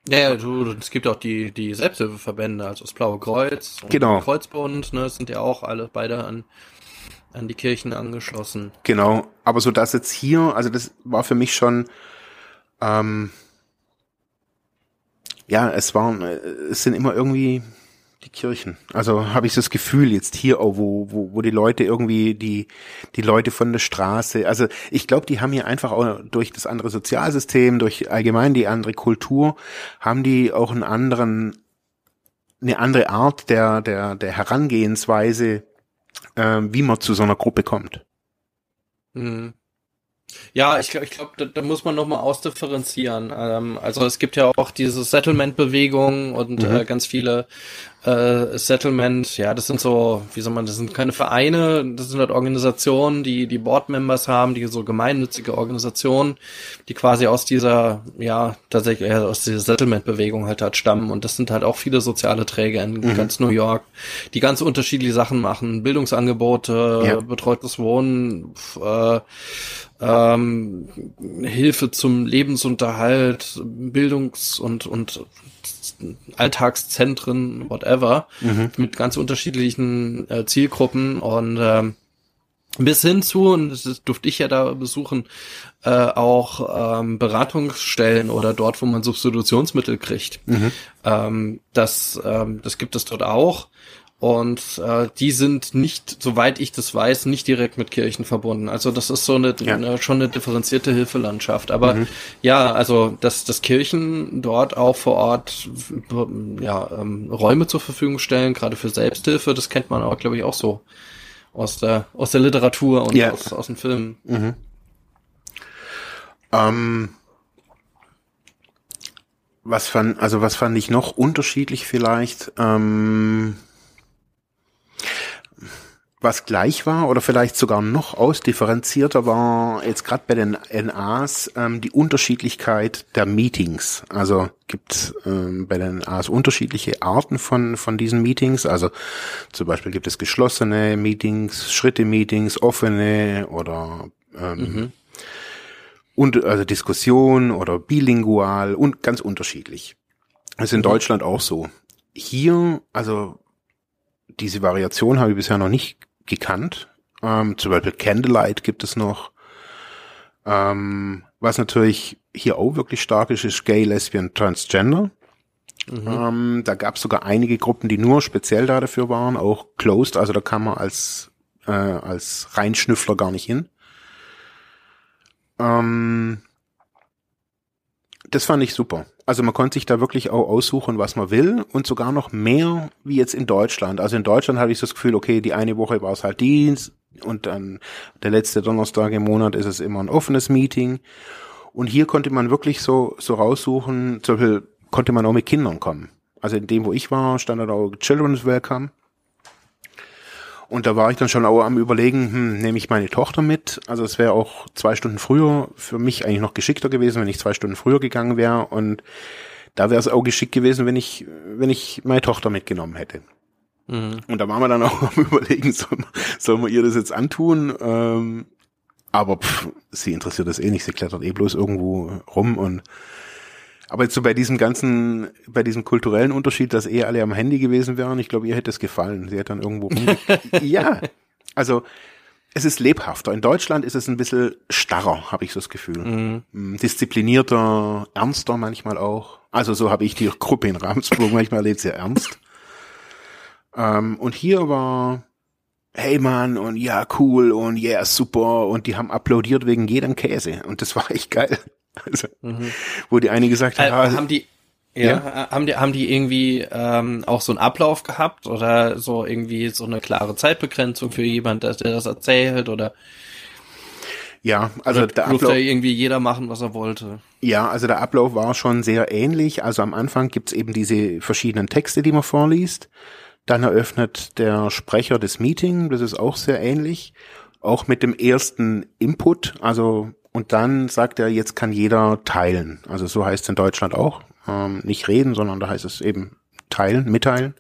Ja, ja, du, es gibt auch die, die Selbsthilfeverbände, also das Blaue Kreuz und Genau. Kreuzbund, ne, sind ja auch alle beide an, an die Kirchen angeschlossen. Genau, aber so dass jetzt hier, also das war für mich schon, ähm, ja, es waren, es sind immer irgendwie die Kirchen. Also habe ich so das Gefühl jetzt hier auch, wo, wo, wo die Leute irgendwie, die, die Leute von der Straße, also ich glaube, die haben hier einfach auch durch das andere Sozialsystem, durch allgemein die andere Kultur, haben die auch einen anderen, eine andere Art der, der, der Herangehensweise, ähm, wie man zu so einer Gruppe kommt. Mhm. Ja, ich glaube, ich glaub, da, da muss man nochmal ausdifferenzieren. Ähm, also es gibt ja auch diese Settlement-Bewegung und Mhm. äh, ganz viele äh, Settlement, ja, das sind so, wie soll man, das sind keine Vereine, das sind halt Organisationen, die die Board-Members haben, die so gemeinnützige Organisationen, die quasi aus dieser, ja, tatsächlich äh, aus dieser Settlement-Bewegung halt halt stammen und das sind halt auch viele soziale Träger in Mhm. ganz New York, die ganz unterschiedliche Sachen machen, Bildungsangebote, Ja. betreutes Wohnen, äh, ähm, Hilfe zum Lebensunterhalt, Bildungs- und, und Alltagszentren, whatever, mhm. mit ganz unterschiedlichen äh, Zielgruppen und ähm, bis hin zu, und das durfte ich ja da besuchen, äh, auch ähm, Beratungsstellen oder dort, wo man Substitutionsmittel kriegt. Mhm. Ähm, das, ähm, das gibt es dort auch. Und äh, die sind nicht, soweit ich das weiß, nicht direkt mit Kirchen verbunden. Also das ist so eine, ja. eine schon eine differenzierte Hilfelandschaft. Aber mhm. ja, also dass, dass Kirchen dort auch vor Ort ja, ähm, Räume zur Verfügung stellen, gerade für Selbsthilfe, das kennt man auch, glaube ich, auch so aus der aus der Literatur und ja. aus, aus dem Film. Mhm. Ähm, was fand, also was fand ich noch unterschiedlich vielleicht? Ähm, was gleich war oder vielleicht sogar noch ausdifferenzierter war jetzt gerade bei den NAs ähm, die Unterschiedlichkeit der Meetings. Also gibt ähm, bei den NAs unterschiedliche Arten von von diesen Meetings. Also zum Beispiel gibt es geschlossene Meetings, Schritte-Meetings, offene oder ähm, mhm. und also Diskussion oder bilingual und ganz unterschiedlich. Das ist in mhm. Deutschland auch so. Hier, also diese Variation habe ich bisher noch nicht gekannt. Ähm, zum Beispiel Candlelight gibt es noch. Ähm, was natürlich hier auch wirklich stark ist, ist Gay, Lesbian, Transgender. Mhm. Ähm, da gab es sogar einige Gruppen, die nur speziell da dafür waren, auch closed, also da kann man als, äh, als Reinschnüffler gar nicht hin. Ähm, das fand ich super. Also man konnte sich da wirklich auch aussuchen, was man will und sogar noch mehr wie jetzt in Deutschland. Also in Deutschland hatte ich das Gefühl, okay, die eine Woche war es halt Dienst und dann der letzte Donnerstag im Monat ist es immer ein offenes Meeting. Und hier konnte man wirklich so, so raussuchen, zum Beispiel konnte man auch mit Kindern kommen. Also in dem, wo ich war, stand da auch Children's Welcome. Und da war ich dann schon auch am überlegen, hm, nehme ich meine Tochter mit? Also es wäre auch zwei Stunden früher für mich eigentlich noch geschickter gewesen, wenn ich zwei Stunden früher gegangen wäre. Und da wäre es auch geschickt gewesen, wenn ich, wenn ich meine Tochter mitgenommen hätte. Mhm. Und da waren wir dann auch am überlegen, soll soll man ihr das jetzt antun? Ähm, aber pff, sie interessiert das eh nicht, sie klettert eh bloß irgendwo rum und aber jetzt so bei diesem ganzen, bei diesem kulturellen Unterschied, dass eh alle am Handy gewesen wären, ich glaube, ihr hätte es gefallen. Sie hätte dann irgendwo Ja, also es ist lebhafter. In Deutschland ist es ein bisschen starrer, habe ich so das Gefühl. Mhm. Mm, disziplinierter, ernster manchmal auch. Also so habe ich die Gruppe in Ramsburg manchmal erlebt, sehr ernst. Ähm, und hier war, hey Mann, und ja, cool, und yeah, super, und die haben applaudiert wegen jedem Käse. Und das war echt geil. Also, mhm. wo die eine gesagt hat, äh, haben die ja, ja, haben die haben die irgendwie ähm, auch so einen Ablauf gehabt oder so irgendwie so eine klare Zeitbegrenzung für jemand, der, der das erzählt oder ja, also der Ablauf irgendwie jeder machen, was er wollte. Ja, also der Ablauf war schon sehr ähnlich. Also am Anfang gibt's eben diese verschiedenen Texte, die man vorliest. Dann eröffnet der Sprecher das Meeting, das ist auch sehr ähnlich. Auch mit dem ersten Input, also und dann sagt er, jetzt kann jeder teilen. Also so heißt es in Deutschland auch. Ähm, nicht reden, sondern da heißt es eben teilen, mitteilen.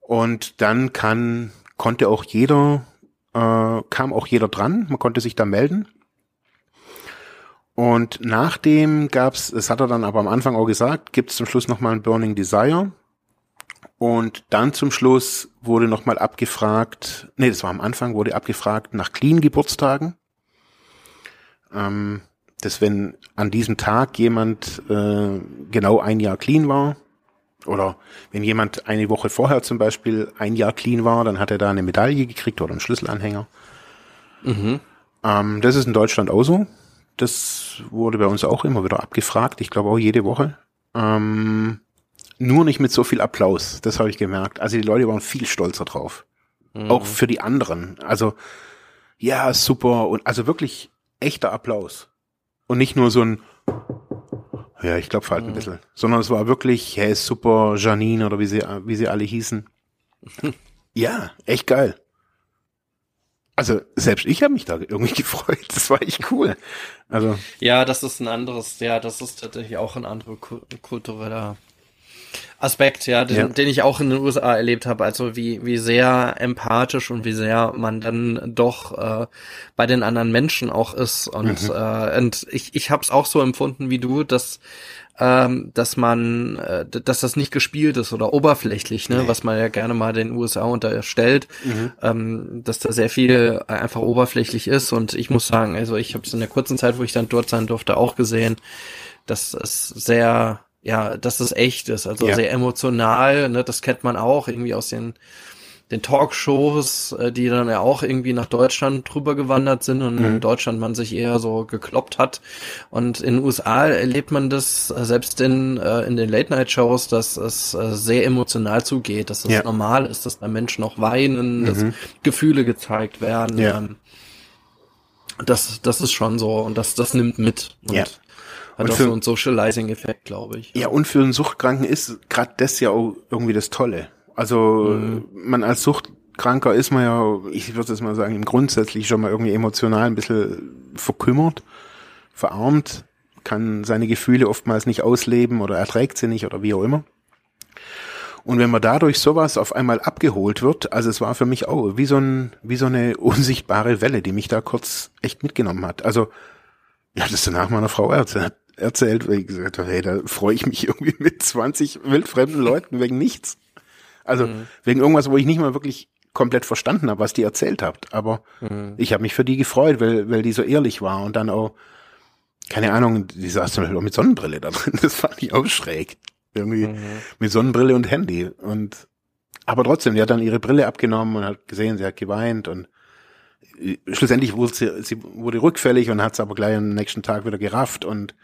Und dann kann, konnte auch jeder, äh, kam auch jeder dran, man konnte sich da melden. Und nachdem gab's, das hat er dann aber am Anfang auch gesagt, gibt es zum Schluss nochmal ein Burning Desire. Und dann zum Schluss wurde nochmal abgefragt, nee, das war am Anfang, wurde abgefragt nach Clean Geburtstagen ähm, dass wenn an diesem Tag jemand äh, genau ein Jahr clean war, oder wenn jemand eine Woche vorher zum Beispiel ein Jahr clean war, dann hat er da eine Medaille gekriegt oder einen Schlüsselanhänger. Mhm. Ähm, das ist in Deutschland auch so. Das wurde bei uns auch immer wieder abgefragt. Ich glaube auch jede Woche. Ähm, nur nicht mit so viel Applaus. Das habe ich gemerkt. Also die Leute waren viel stolzer drauf. Mhm. Auch für die anderen. Also ja, super. Und also wirklich echter Applaus. Und nicht nur so ein, ja, ich glaube, halt ein mhm. bisschen, sondern es war wirklich, hey, super, Janine oder wie sie, wie sie alle hießen. ja, echt geil. Also selbst ich habe mich da irgendwie gefreut. Das war echt cool. Also ja, das ist ein anderes, ja, das ist tatsächlich auch ein anderer kultureller Aspekt, ja, den, ja. den ich auch in den USA erlebt habe. Also wie, wie sehr empathisch und wie sehr man dann doch äh, bei den anderen Menschen auch ist. Und, mhm. äh, und ich, ich habe es auch so empfunden wie du, dass ähm, dass man, äh, dass das nicht gespielt ist oder oberflächlich, ne, nee. was man ja gerne mal den USA unterstellt, mhm. ähm, dass da sehr viel einfach oberflächlich ist. Und ich muss sagen, also ich habe es in der kurzen Zeit, wo ich dann dort sein durfte, auch gesehen, dass es sehr ja, dass es echt ist, also ja. sehr emotional, ne, das kennt man auch irgendwie aus den den Talkshows, äh, die dann ja auch irgendwie nach Deutschland drüber gewandert sind und mhm. in Deutschland man sich eher so gekloppt hat. Und in den USA erlebt man das äh, selbst in, äh, in den Late-Night-Shows, dass es sehr emotional zugeht, dass es ja. normal ist, dass da Menschen auch weinen, mhm. dass Gefühle gezeigt werden. Ja. Ähm, das, das ist schon so und das, das nimmt mit. Und ja. Hat und auch für, so einen Socializing-Effekt, glaube ich. Ja, und für einen Suchtkranken ist gerade das ja auch irgendwie das Tolle. Also mhm. man als Suchtkranker ist man ja, ich würde jetzt mal sagen, grundsätzlich schon mal irgendwie emotional ein bisschen verkümmert, verarmt, kann seine Gefühle oftmals nicht ausleben oder erträgt sie nicht oder wie auch immer. Und wenn man dadurch sowas auf einmal abgeholt wird, also es war für mich auch wie so, ein, wie so eine unsichtbare Welle, die mich da kurz echt mitgenommen hat. Also, ja, das danach meiner Frau erzählt, erzählt weil ich gesagt habe, hey, da freue ich mich irgendwie mit 20 wildfremden Leuten wegen nichts. Also mhm. wegen irgendwas, wo ich nicht mal wirklich komplett verstanden habe, was die erzählt habt. Aber mhm. ich habe mich für die gefreut, weil, weil die so ehrlich war und dann auch, keine Ahnung, die saß zum Beispiel auch mit Sonnenbrille da drin. Das fand ich auch schräg. Irgendwie mhm. mit Sonnenbrille und Handy. Und aber trotzdem, die hat dann ihre Brille abgenommen und hat gesehen, sie hat geweint und äh, schlussendlich wurde sie, sie wurde rückfällig und hat es aber gleich am nächsten Tag wieder gerafft und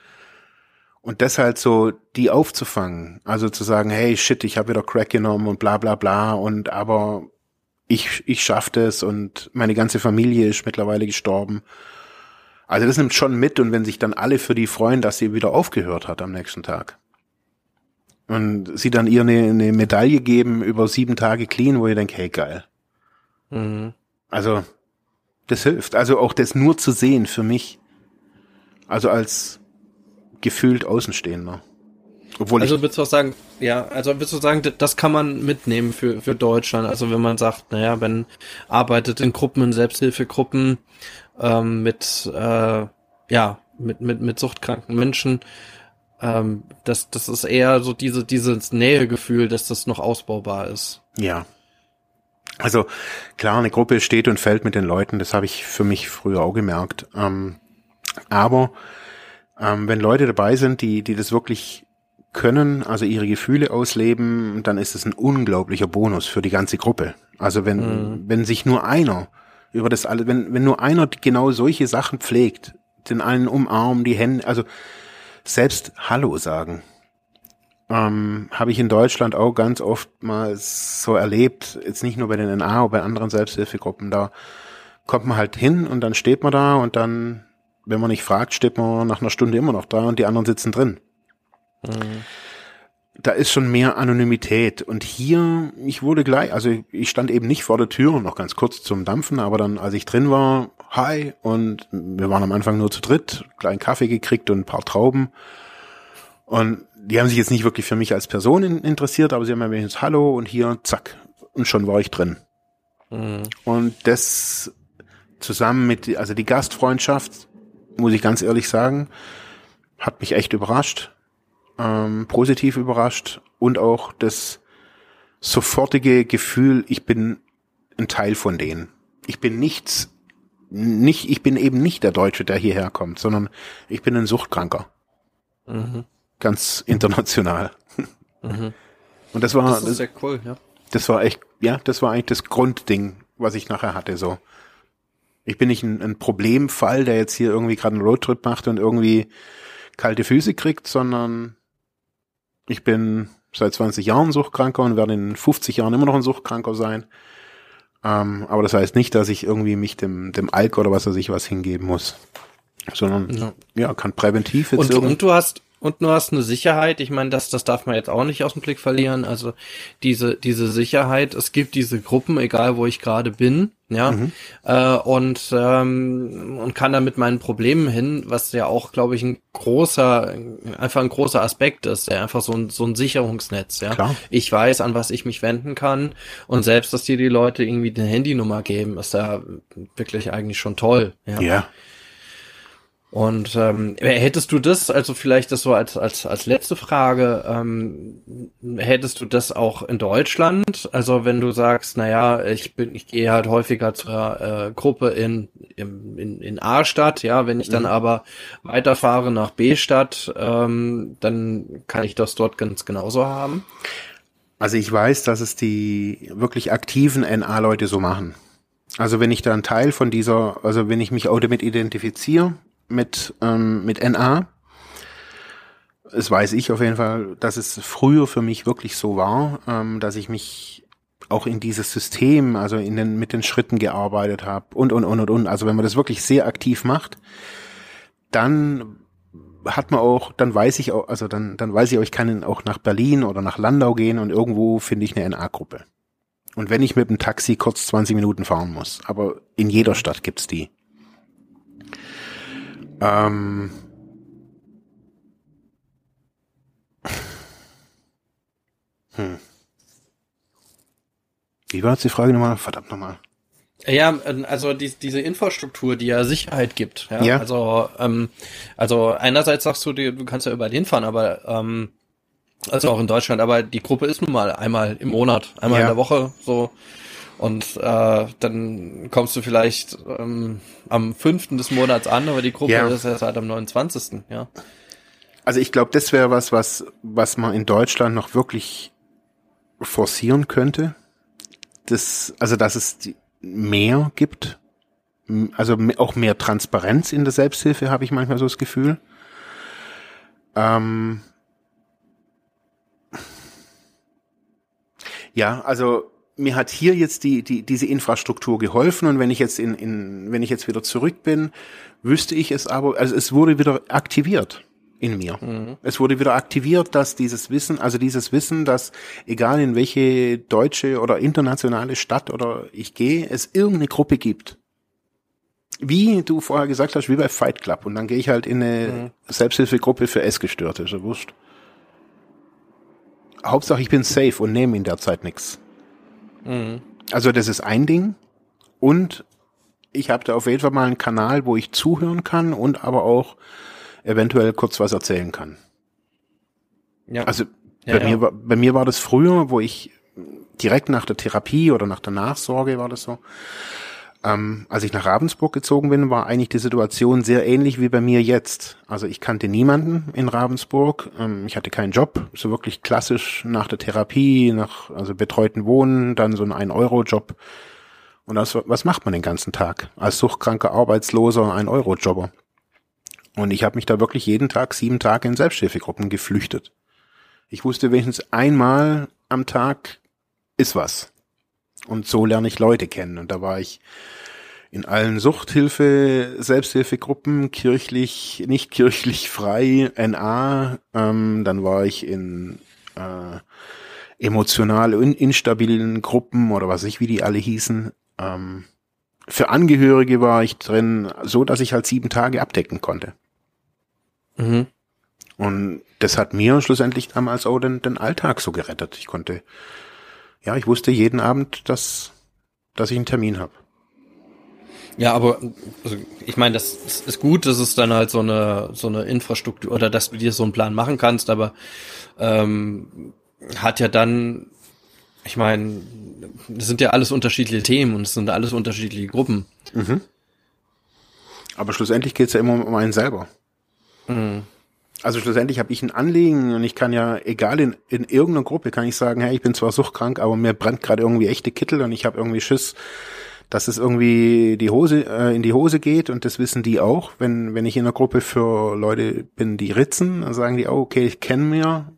und deshalb so die aufzufangen, also zu sagen, hey shit, ich habe wieder Crack genommen und bla bla bla und aber ich ich schaff das und meine ganze Familie ist mittlerweile gestorben. Also das nimmt schon mit und wenn sich dann alle für die freuen, dass sie wieder aufgehört hat am nächsten Tag. Und sie dann ihr eine, eine Medaille geben über sieben Tage clean, wo ihr denkt, hey geil. Mhm. Also das hilft. Also auch das nur zu sehen für mich. Also als gefühlt Außenstehender. Obwohl also würdest du auch sagen, ja, also würdest du sagen, das kann man mitnehmen für, für Deutschland. Also wenn man sagt, naja, wenn arbeitet in Gruppen, in Selbsthilfegruppen, ähm, mit, äh, ja, mit, mit, mit suchtkranken Menschen, ähm, das, das ist eher so diese, dieses Nähegefühl, dass das noch ausbaubar ist. Ja. Also klar, eine Gruppe steht und fällt mit den Leuten, das habe ich für mich früher auch gemerkt. Ähm, aber ähm, wenn Leute dabei sind, die, die das wirklich können, also ihre Gefühle ausleben, dann ist es ein unglaublicher Bonus für die ganze Gruppe. Also wenn, mhm. wenn sich nur einer über das alles, wenn, wenn nur einer genau solche Sachen pflegt, den einen umarmen, die Hände, also selbst Hallo sagen, ähm, habe ich in Deutschland auch ganz oft mal so erlebt, jetzt nicht nur bei den NA, aber bei anderen Selbsthilfegruppen, da kommt man halt hin und dann steht man da und dann wenn man nicht fragt, steht man nach einer Stunde immer noch da und die anderen sitzen drin. Mhm. Da ist schon mehr Anonymität. Und hier, ich wurde gleich, also ich stand eben nicht vor der Tür, noch ganz kurz zum Dampfen, aber dann, als ich drin war, hi, und wir waren am Anfang nur zu dritt, kleinen Kaffee gekriegt und ein paar Trauben. Und die haben sich jetzt nicht wirklich für mich als Person interessiert, aber sie haben mir wenigstens Hallo und hier, zack, und schon war ich drin. Mhm. Und das zusammen mit, also die Gastfreundschaft muss ich ganz ehrlich sagen. Hat mich echt überrascht, ähm, positiv überrascht und auch das sofortige Gefühl, ich bin ein Teil von denen. Ich bin nichts, nicht, ich bin eben nicht der Deutsche, der hierher kommt, sondern ich bin ein Suchtkranker. Mhm. Ganz international. Mhm. Und das war, das sehr cool, ja. Das war echt, ja, das war eigentlich das Grundding, was ich nachher hatte, so. Ich bin nicht ein, ein Problemfall, der jetzt hier irgendwie gerade einen Roadtrip macht und irgendwie kalte Füße kriegt, sondern ich bin seit 20 Jahren Suchtkranker und werde in 50 Jahren immer noch ein Suchtkranker sein. Ähm, aber das heißt nicht, dass ich irgendwie mich dem, dem Alk oder was weiß ich was hingeben muss. Sondern ja, ja kann präventiv jetzt und, und du hast und du hast eine Sicherheit. Ich meine, das, das darf man jetzt auch nicht aus dem Blick verlieren. Also diese, diese Sicherheit, es gibt diese Gruppen, egal wo ich gerade bin, ja, mhm. äh, und, ähm, und kann da mit meinen Problemen hin, was ja auch, glaube ich, ein großer, einfach ein großer Aspekt ist, der einfach so ein, so ein Sicherungsnetz, ja. Klar. Ich weiß, an was ich mich wenden kann und selbst, dass dir die Leute irgendwie eine Handynummer geben, ist ja wirklich eigentlich schon toll, ja. ja. Und ähm, hättest du das, also vielleicht das so als, als, als letzte Frage, ähm, hättest du das auch in Deutschland? Also wenn du sagst, naja, ich bin, ich gehe halt häufiger zur äh, Gruppe in, in, in, in A-Stadt, ja, wenn ich dann mhm. aber weiterfahre nach B-Stadt, ähm, dann kann ich das dort ganz genauso haben? Also ich weiß, dass es die wirklich aktiven NA-Leute so machen. Also wenn ich da ein Teil von dieser, also wenn ich mich auch damit identifiziere, mit, ähm, mit NA. Es weiß ich auf jeden Fall, dass es früher für mich wirklich so war, ähm, dass ich mich auch in dieses System, also in den, mit den Schritten gearbeitet habe und, und, und, und, und. Also wenn man das wirklich sehr aktiv macht, dann hat man auch, dann weiß ich auch, also dann, dann weiß ich auch, ich kann auch nach Berlin oder nach Landau gehen und irgendwo finde ich eine NA-Gruppe. Und wenn ich mit dem Taxi kurz 20 Minuten fahren muss, aber in jeder Stadt gibt's die. Ähm, hm. Wie war jetzt die Frage nochmal? Verdammt nochmal. Ja, also die, diese Infrastruktur, die ja Sicherheit gibt. Ja. ja. Also, ähm, also einerseits sagst du, du kannst ja überall hinfahren, aber ähm, also auch in Deutschland, aber die Gruppe ist nun mal einmal im Monat, einmal ja. in der Woche so. Und äh, dann kommst du vielleicht ähm, am fünften des Monats an, aber die Gruppe ja. ist erst halt am 29. Ja. Also ich glaube, das wäre was, was, was man in Deutschland noch wirklich forcieren könnte. Das, also dass es mehr gibt. Also auch mehr Transparenz in der Selbsthilfe, habe ich manchmal so das Gefühl. Ähm ja, also mir hat hier jetzt die, die, diese Infrastruktur geholfen und wenn ich jetzt in, in, wenn ich jetzt wieder zurück bin, wüsste ich es aber, also es wurde wieder aktiviert in mir. Mhm. Es wurde wieder aktiviert, dass dieses Wissen, also dieses Wissen, dass egal in welche deutsche oder internationale Stadt oder ich gehe, es irgendeine Gruppe gibt. Wie du vorher gesagt hast, wie bei Fight Club. Und dann gehe ich halt in eine mhm. Selbsthilfegruppe für Essgestörte, so wurscht. Hauptsache ich bin safe und nehme in der Zeit nichts. Also das ist ein Ding. Und ich habe da auf jeden Fall mal einen Kanal, wo ich zuhören kann und aber auch eventuell kurz was erzählen kann. Ja. Also ja, bei, ja. Mir, bei mir war das früher, wo ich direkt nach der Therapie oder nach der Nachsorge war das so, ähm, als ich nach Ravensburg gezogen bin, war eigentlich die Situation sehr ähnlich wie bei mir jetzt. Also ich kannte niemanden in Ravensburg, ähm, ich hatte keinen Job, so wirklich klassisch nach der Therapie, nach also betreuten Wohnen, dann so ein 1-Euro-Job. Und das, was macht man den ganzen Tag? Als suchtkranker Arbeitsloser, ein Euro-Jobber. Und ich habe mich da wirklich jeden Tag, sieben Tage in Selbsthilfegruppen geflüchtet. Ich wusste wenigstens einmal am Tag ist was. Und so lerne ich Leute kennen. Und da war ich in allen Suchthilfe, Selbsthilfegruppen, kirchlich, nicht kirchlich frei, NA. Ähm, dann war ich in äh, emotional in, instabilen Gruppen oder was ich, wie die alle hießen. Ähm, für Angehörige war ich drin, so dass ich halt sieben Tage abdecken konnte. Mhm. Und das hat mir schlussendlich damals auch den, den Alltag so gerettet. Ich konnte ja, ich wusste jeden Abend, dass, dass ich einen Termin habe. Ja, aber also ich meine, das ist gut, dass es dann halt so eine so eine Infrastruktur oder dass du dir so einen Plan machen kannst, aber ähm, hat ja dann, ich meine, das sind ja alles unterschiedliche Themen und es sind alles unterschiedliche Gruppen. Mhm. Aber schlussendlich geht's ja immer um einen selber. Mhm. Also schlussendlich habe ich ein Anliegen und ich kann ja, egal in, in irgendeiner Gruppe, kann ich sagen, hey, ich bin zwar suchtkrank, aber mir brennt gerade irgendwie echte Kittel und ich habe irgendwie Schiss, dass es irgendwie die Hose äh, in die Hose geht und das wissen die auch. Wenn wenn ich in einer Gruppe für Leute bin, die ritzen, dann sagen die, oh, okay, ich kenne mir.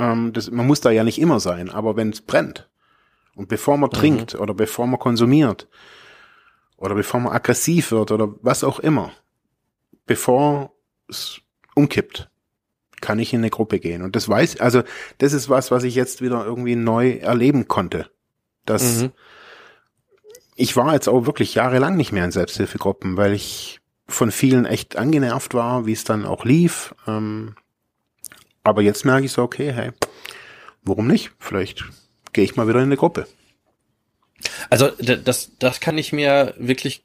Ähm, das, man muss da ja nicht immer sein, aber wenn es brennt und bevor man mhm. trinkt oder bevor man konsumiert oder bevor man aggressiv wird oder was auch immer, bevor es umkippt, kann ich in eine Gruppe gehen. Und das weiß, also das ist was, was ich jetzt wieder irgendwie neu erleben konnte. Das, mhm. ich war jetzt auch wirklich jahrelang nicht mehr in Selbsthilfegruppen, weil ich von vielen echt angenervt war, wie es dann auch lief. Ähm, aber jetzt merke ich so, okay, hey, warum nicht? Vielleicht gehe ich mal wieder in eine Gruppe. Also das, das kann ich mir wirklich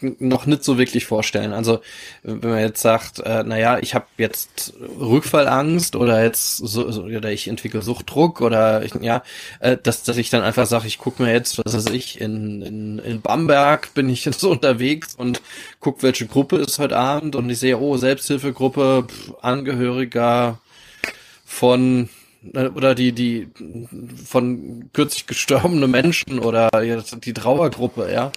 noch nicht so wirklich vorstellen. Also wenn man jetzt sagt, äh, naja, ich habe jetzt Rückfallangst oder jetzt so, so, oder ich entwickle Suchtdruck oder ich, ja, äh, dass, dass ich dann einfach sage, ich gucke mir jetzt, was weiß ich, in, in, in Bamberg bin ich jetzt so unterwegs und guck, welche Gruppe ist heute Abend und ich sehe, oh, Selbsthilfegruppe, pff, Angehöriger von oder die, die von kürzlich gestorbene Menschen oder die Trauergruppe, ja,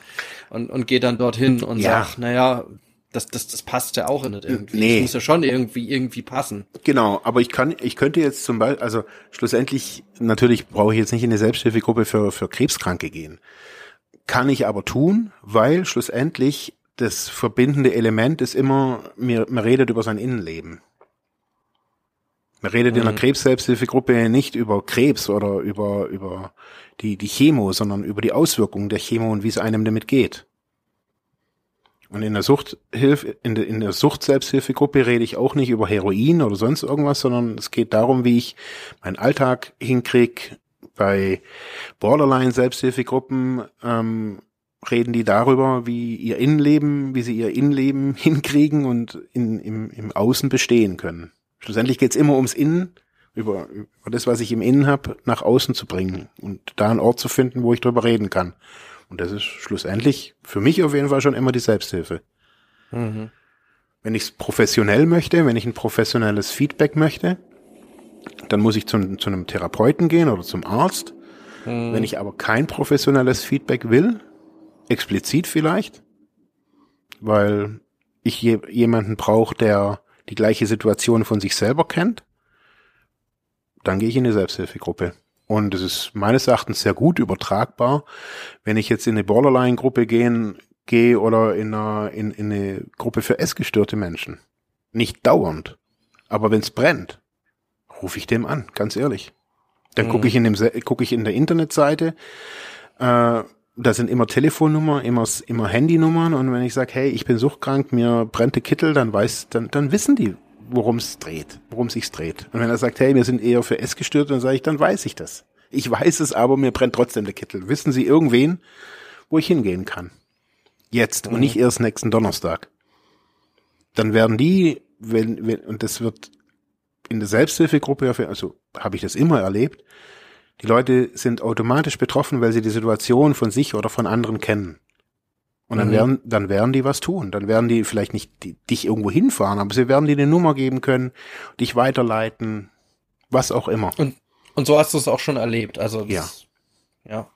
und, und geht dann dorthin und ja. sagt, naja, das, das, das passt ja auch nicht irgendwie. Nee. Das muss ja schon irgendwie, irgendwie passen. Genau, aber ich kann, ich könnte jetzt zum Beispiel, also schlussendlich, natürlich brauche ich jetzt nicht in eine Selbsthilfegruppe für, für Krebskranke gehen. Kann ich aber tun, weil schlussendlich das verbindende Element ist immer, mir, man redet über sein Innenleben. Man redet mhm. in einer mhm. Krebs-Selbsthilfegruppe nicht über Krebs oder über, über die, die Chemo, sondern über die Auswirkungen der Chemo und wie es einem damit geht. Und in der Suchthilfe, in der, in der Sucht-Selbsthilfegruppe rede ich auch nicht über Heroin oder sonst irgendwas, sondern es geht darum, wie ich meinen Alltag hinkrieg. Bei Borderline-Selbsthilfegruppen ähm, reden die darüber, wie ihr Innenleben, wie sie ihr Innenleben hinkriegen und in, im, im Außen bestehen können. Schlussendlich geht's immer ums Innen, über, über das, was ich im Innen habe, nach außen zu bringen und da einen Ort zu finden, wo ich drüber reden kann. Und das ist schlussendlich für mich auf jeden Fall schon immer die Selbsthilfe. Mhm. Wenn ich es professionell möchte, wenn ich ein professionelles Feedback möchte, dann muss ich zu, zu einem Therapeuten gehen oder zum Arzt. Mhm. Wenn ich aber kein professionelles Feedback will, explizit vielleicht, weil ich je, jemanden brauche, der die gleiche Situation von sich selber kennt, dann gehe ich in eine Selbsthilfegruppe. Und es ist meines Erachtens sehr gut übertragbar, wenn ich jetzt in eine Borderline-Gruppe gehen, gehe oder in, eine, in, in eine Gruppe für essgestörte Menschen. Nicht dauernd. Aber wenn es brennt, rufe ich dem an, ganz ehrlich. Dann mhm. gucke ich in dem gucke ich in der Internetseite, äh, da sind immer Telefonnummer, immer, immer Handynummern und wenn ich sage, hey, ich bin suchtkrank, mir brennte Kittel, dann weiß, dann, dann wissen die, worum es dreht, worum sich's dreht. Und wenn er sagt, hey, wir sind eher für S gestört, dann sage ich, dann weiß ich das. Ich weiß es, aber mir brennt trotzdem der Kittel. Wissen Sie irgendwen, wo ich hingehen kann? Jetzt mhm. und nicht erst nächsten Donnerstag. Dann werden die, wenn, wenn, und das wird in der Selbsthilfegruppe, also habe ich das immer erlebt, die Leute sind automatisch betroffen, weil sie die Situation von sich oder von anderen kennen. Und dann mhm. werden, dann werden die was tun. Dann werden die vielleicht nicht die, dich irgendwo hinfahren, aber sie werden dir eine Nummer geben können, dich weiterleiten, was auch immer. Und, und so hast du es auch schon erlebt. Also ja. Ja.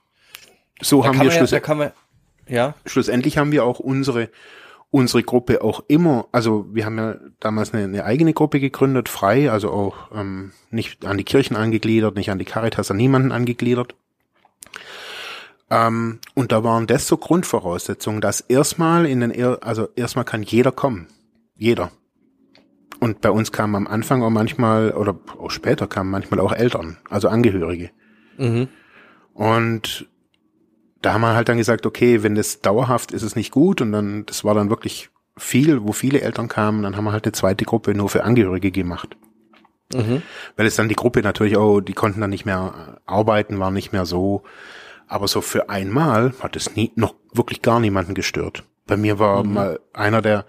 So da haben wir schluss ja, ja. schlussendlich haben wir auch unsere unsere Gruppe auch immer, also wir haben ja damals eine, eine eigene Gruppe gegründet, frei, also auch ähm, nicht an die Kirchen angegliedert, nicht an die Caritas, an niemanden angegliedert. Ähm, und da waren das so Grundvoraussetzungen, dass erstmal in den, also erstmal kann jeder kommen. Jeder. Und bei uns kamen am Anfang auch manchmal, oder auch später kamen manchmal auch Eltern, also Angehörige. Mhm. Und da haben wir halt dann gesagt, okay, wenn das dauerhaft ist, ist es nicht gut. Und dann, das war dann wirklich viel, wo viele Eltern kamen. Dann haben wir halt eine zweite Gruppe nur für Angehörige gemacht. Mhm. Weil es dann die Gruppe natürlich auch, die konnten dann nicht mehr arbeiten, waren nicht mehr so. Aber so für einmal hat es nie, noch wirklich gar niemanden gestört. Bei mir war mhm. mal einer der,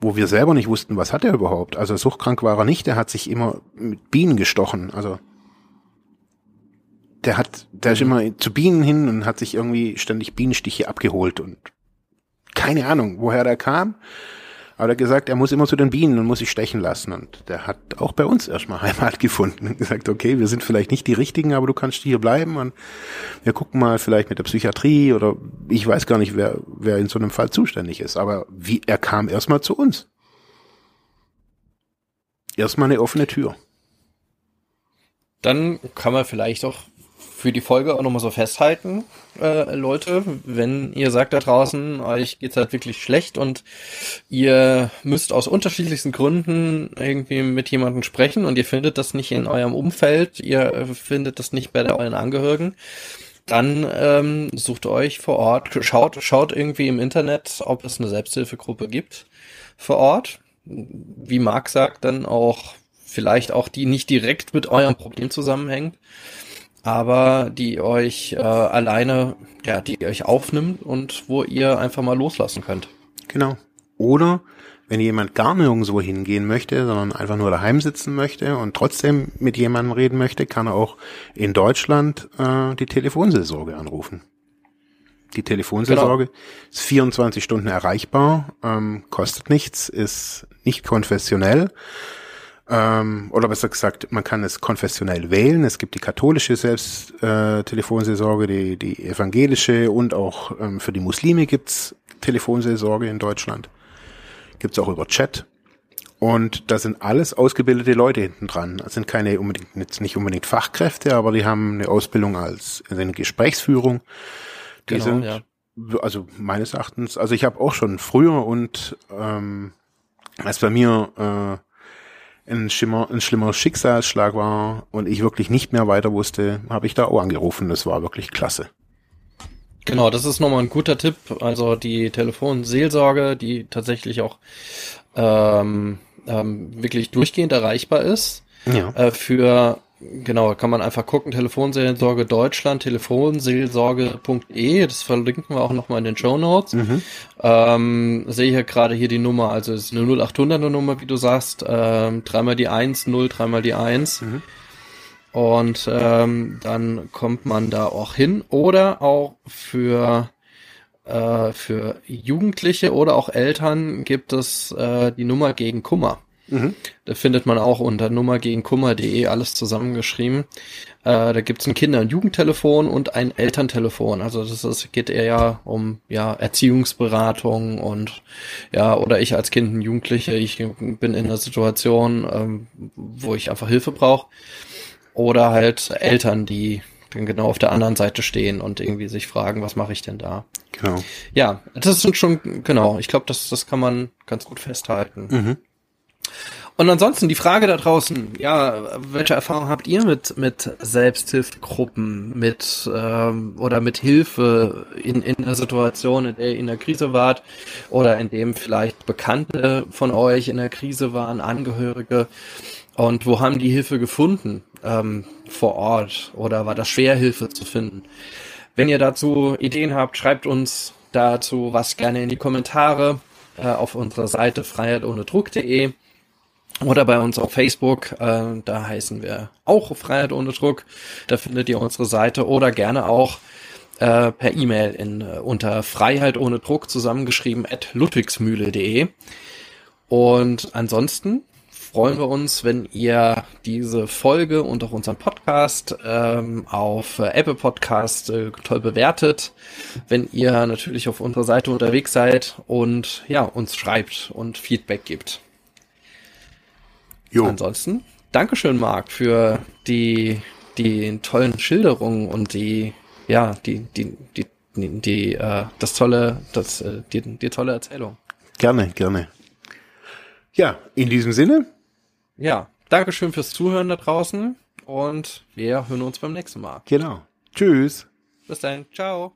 wo wir selber nicht wussten, was hat er überhaupt. Also suchtkrank war er nicht, der hat sich immer mit Bienen gestochen. Also der hat, der ist mhm. immer zu Bienen hin und hat sich irgendwie ständig Bienenstiche abgeholt und keine Ahnung, woher der kam. Aber er hat gesagt, er muss immer zu den Bienen und muss sich stechen lassen. Und der hat auch bei uns erstmal Heimat gefunden und gesagt, okay, wir sind vielleicht nicht die Richtigen, aber du kannst hier bleiben und wir gucken mal vielleicht mit der Psychiatrie oder ich weiß gar nicht, wer, wer in so einem Fall zuständig ist. Aber wie, er kam erstmal zu uns. Erstmal eine offene Tür. Dann kann man vielleicht auch für die Folge auch nochmal so festhalten, äh, Leute, wenn ihr sagt da draußen, euch geht's halt wirklich schlecht und ihr müsst aus unterschiedlichsten Gründen irgendwie mit jemandem sprechen und ihr findet das nicht in eurem Umfeld, ihr findet das nicht bei euren Angehörigen, dann ähm, sucht euch vor Ort, schaut, schaut irgendwie im Internet, ob es eine Selbsthilfegruppe gibt vor Ort. Wie Marc sagt, dann auch vielleicht auch die nicht direkt mit eurem Problem zusammenhängt, aber die euch äh, alleine, ja, die euch aufnimmt und wo ihr einfach mal loslassen könnt. Genau. Oder wenn jemand gar nirgendwo hingehen möchte, sondern einfach nur daheim sitzen möchte und trotzdem mit jemandem reden möchte, kann er auch in Deutschland äh, die Telefonseelsorge anrufen. Die Telefonseelsorge genau. ist 24 Stunden erreichbar, ähm, kostet nichts, ist nicht konfessionell. Ähm, oder besser gesagt, man kann es konfessionell wählen. Es gibt die katholische Selbst äh, die, die evangelische und auch ähm, für die Muslime gibt's Telefonseelsorge in Deutschland gibt's auch über Chat. Und da sind alles ausgebildete Leute hinten dran. Das sind keine unbedingt, nicht unbedingt Fachkräfte, aber die haben eine Ausbildung als also eine Gesprächsführung. Die genau, sind, ja. also meines Erachtens, also ich habe auch schon früher und ähm, als bei mir äh, ein, schimmer, ein schlimmer Schicksalsschlag war und ich wirklich nicht mehr weiter wusste, habe ich da auch angerufen. Das war wirklich klasse. Genau, das ist nochmal ein guter Tipp. Also die Telefonseelsorge, die tatsächlich auch ähm, ähm, wirklich durchgehend erreichbar ist. Ja. Äh, für Genau, kann man einfach gucken, Telefonseelsorge Deutschland, telefonseelsorge.de, das verlinken wir auch nochmal in den Show Notes. Mhm. Ähm, sehe ich ja gerade hier die Nummer, also es ist eine 0800er Nummer, wie du sagst, ähm, dreimal die 1, 0, dreimal die 1. Mhm. Und ähm, dann kommt man da auch hin. Oder auch für, äh, für Jugendliche oder auch Eltern gibt es äh, die Nummer gegen Kummer. Mhm. Da findet man auch unter Nummer gegen Kummer.de alles zusammengeschrieben. Äh, da gibt's ein Kinder- und Jugendtelefon und ein Elterntelefon. Also das ist, geht eher ja um ja Erziehungsberatung und ja, oder ich als Kind und Jugendliche, ich bin in einer Situation, ähm, wo ich einfach Hilfe brauche oder halt Eltern, die dann genau auf der anderen Seite stehen und irgendwie sich fragen, was mache ich denn da? Genau. Ja, das sind schon, genau, ich glaube, das, das kann man ganz gut festhalten. Mhm. Und ansonsten die Frage da draußen, ja, welche Erfahrung habt ihr mit mit Selbsthilfegruppen, mit ähm, oder mit Hilfe in in der Situation, in der ihr in der Krise wart oder in dem vielleicht Bekannte von euch in der Krise waren, Angehörige und wo haben die Hilfe gefunden? ähm, vor Ort oder war das schwer, Hilfe zu finden? Wenn ihr dazu Ideen habt, schreibt uns dazu was gerne in die Kommentare äh, auf unserer Seite freiheitohnedruck.de oder bei uns auf Facebook, äh, da heißen wir auch Freiheit ohne Druck. Da findet ihr unsere Seite oder gerne auch äh, per E-Mail in äh, unter Freiheit ohne Druck zusammengeschrieben at ludwigsmühle.de. Und ansonsten freuen wir uns, wenn ihr diese Folge und auch unseren Podcast ähm, auf äh, Apple Podcast äh, toll bewertet, wenn ihr natürlich auf unserer Seite unterwegs seid und ja, uns schreibt und Feedback gibt. Jo. Ansonsten, Dankeschön, Marc, für die, die tollen Schilderungen und die, ja, die, die, die, die, die äh, das tolle, das, äh, die, die tolle Erzählung. Gerne, gerne. Ja, in diesem Sinne, ja, Dankeschön fürs Zuhören da draußen und wir hören uns beim nächsten Mal. Genau. Tschüss. Bis dann. Ciao.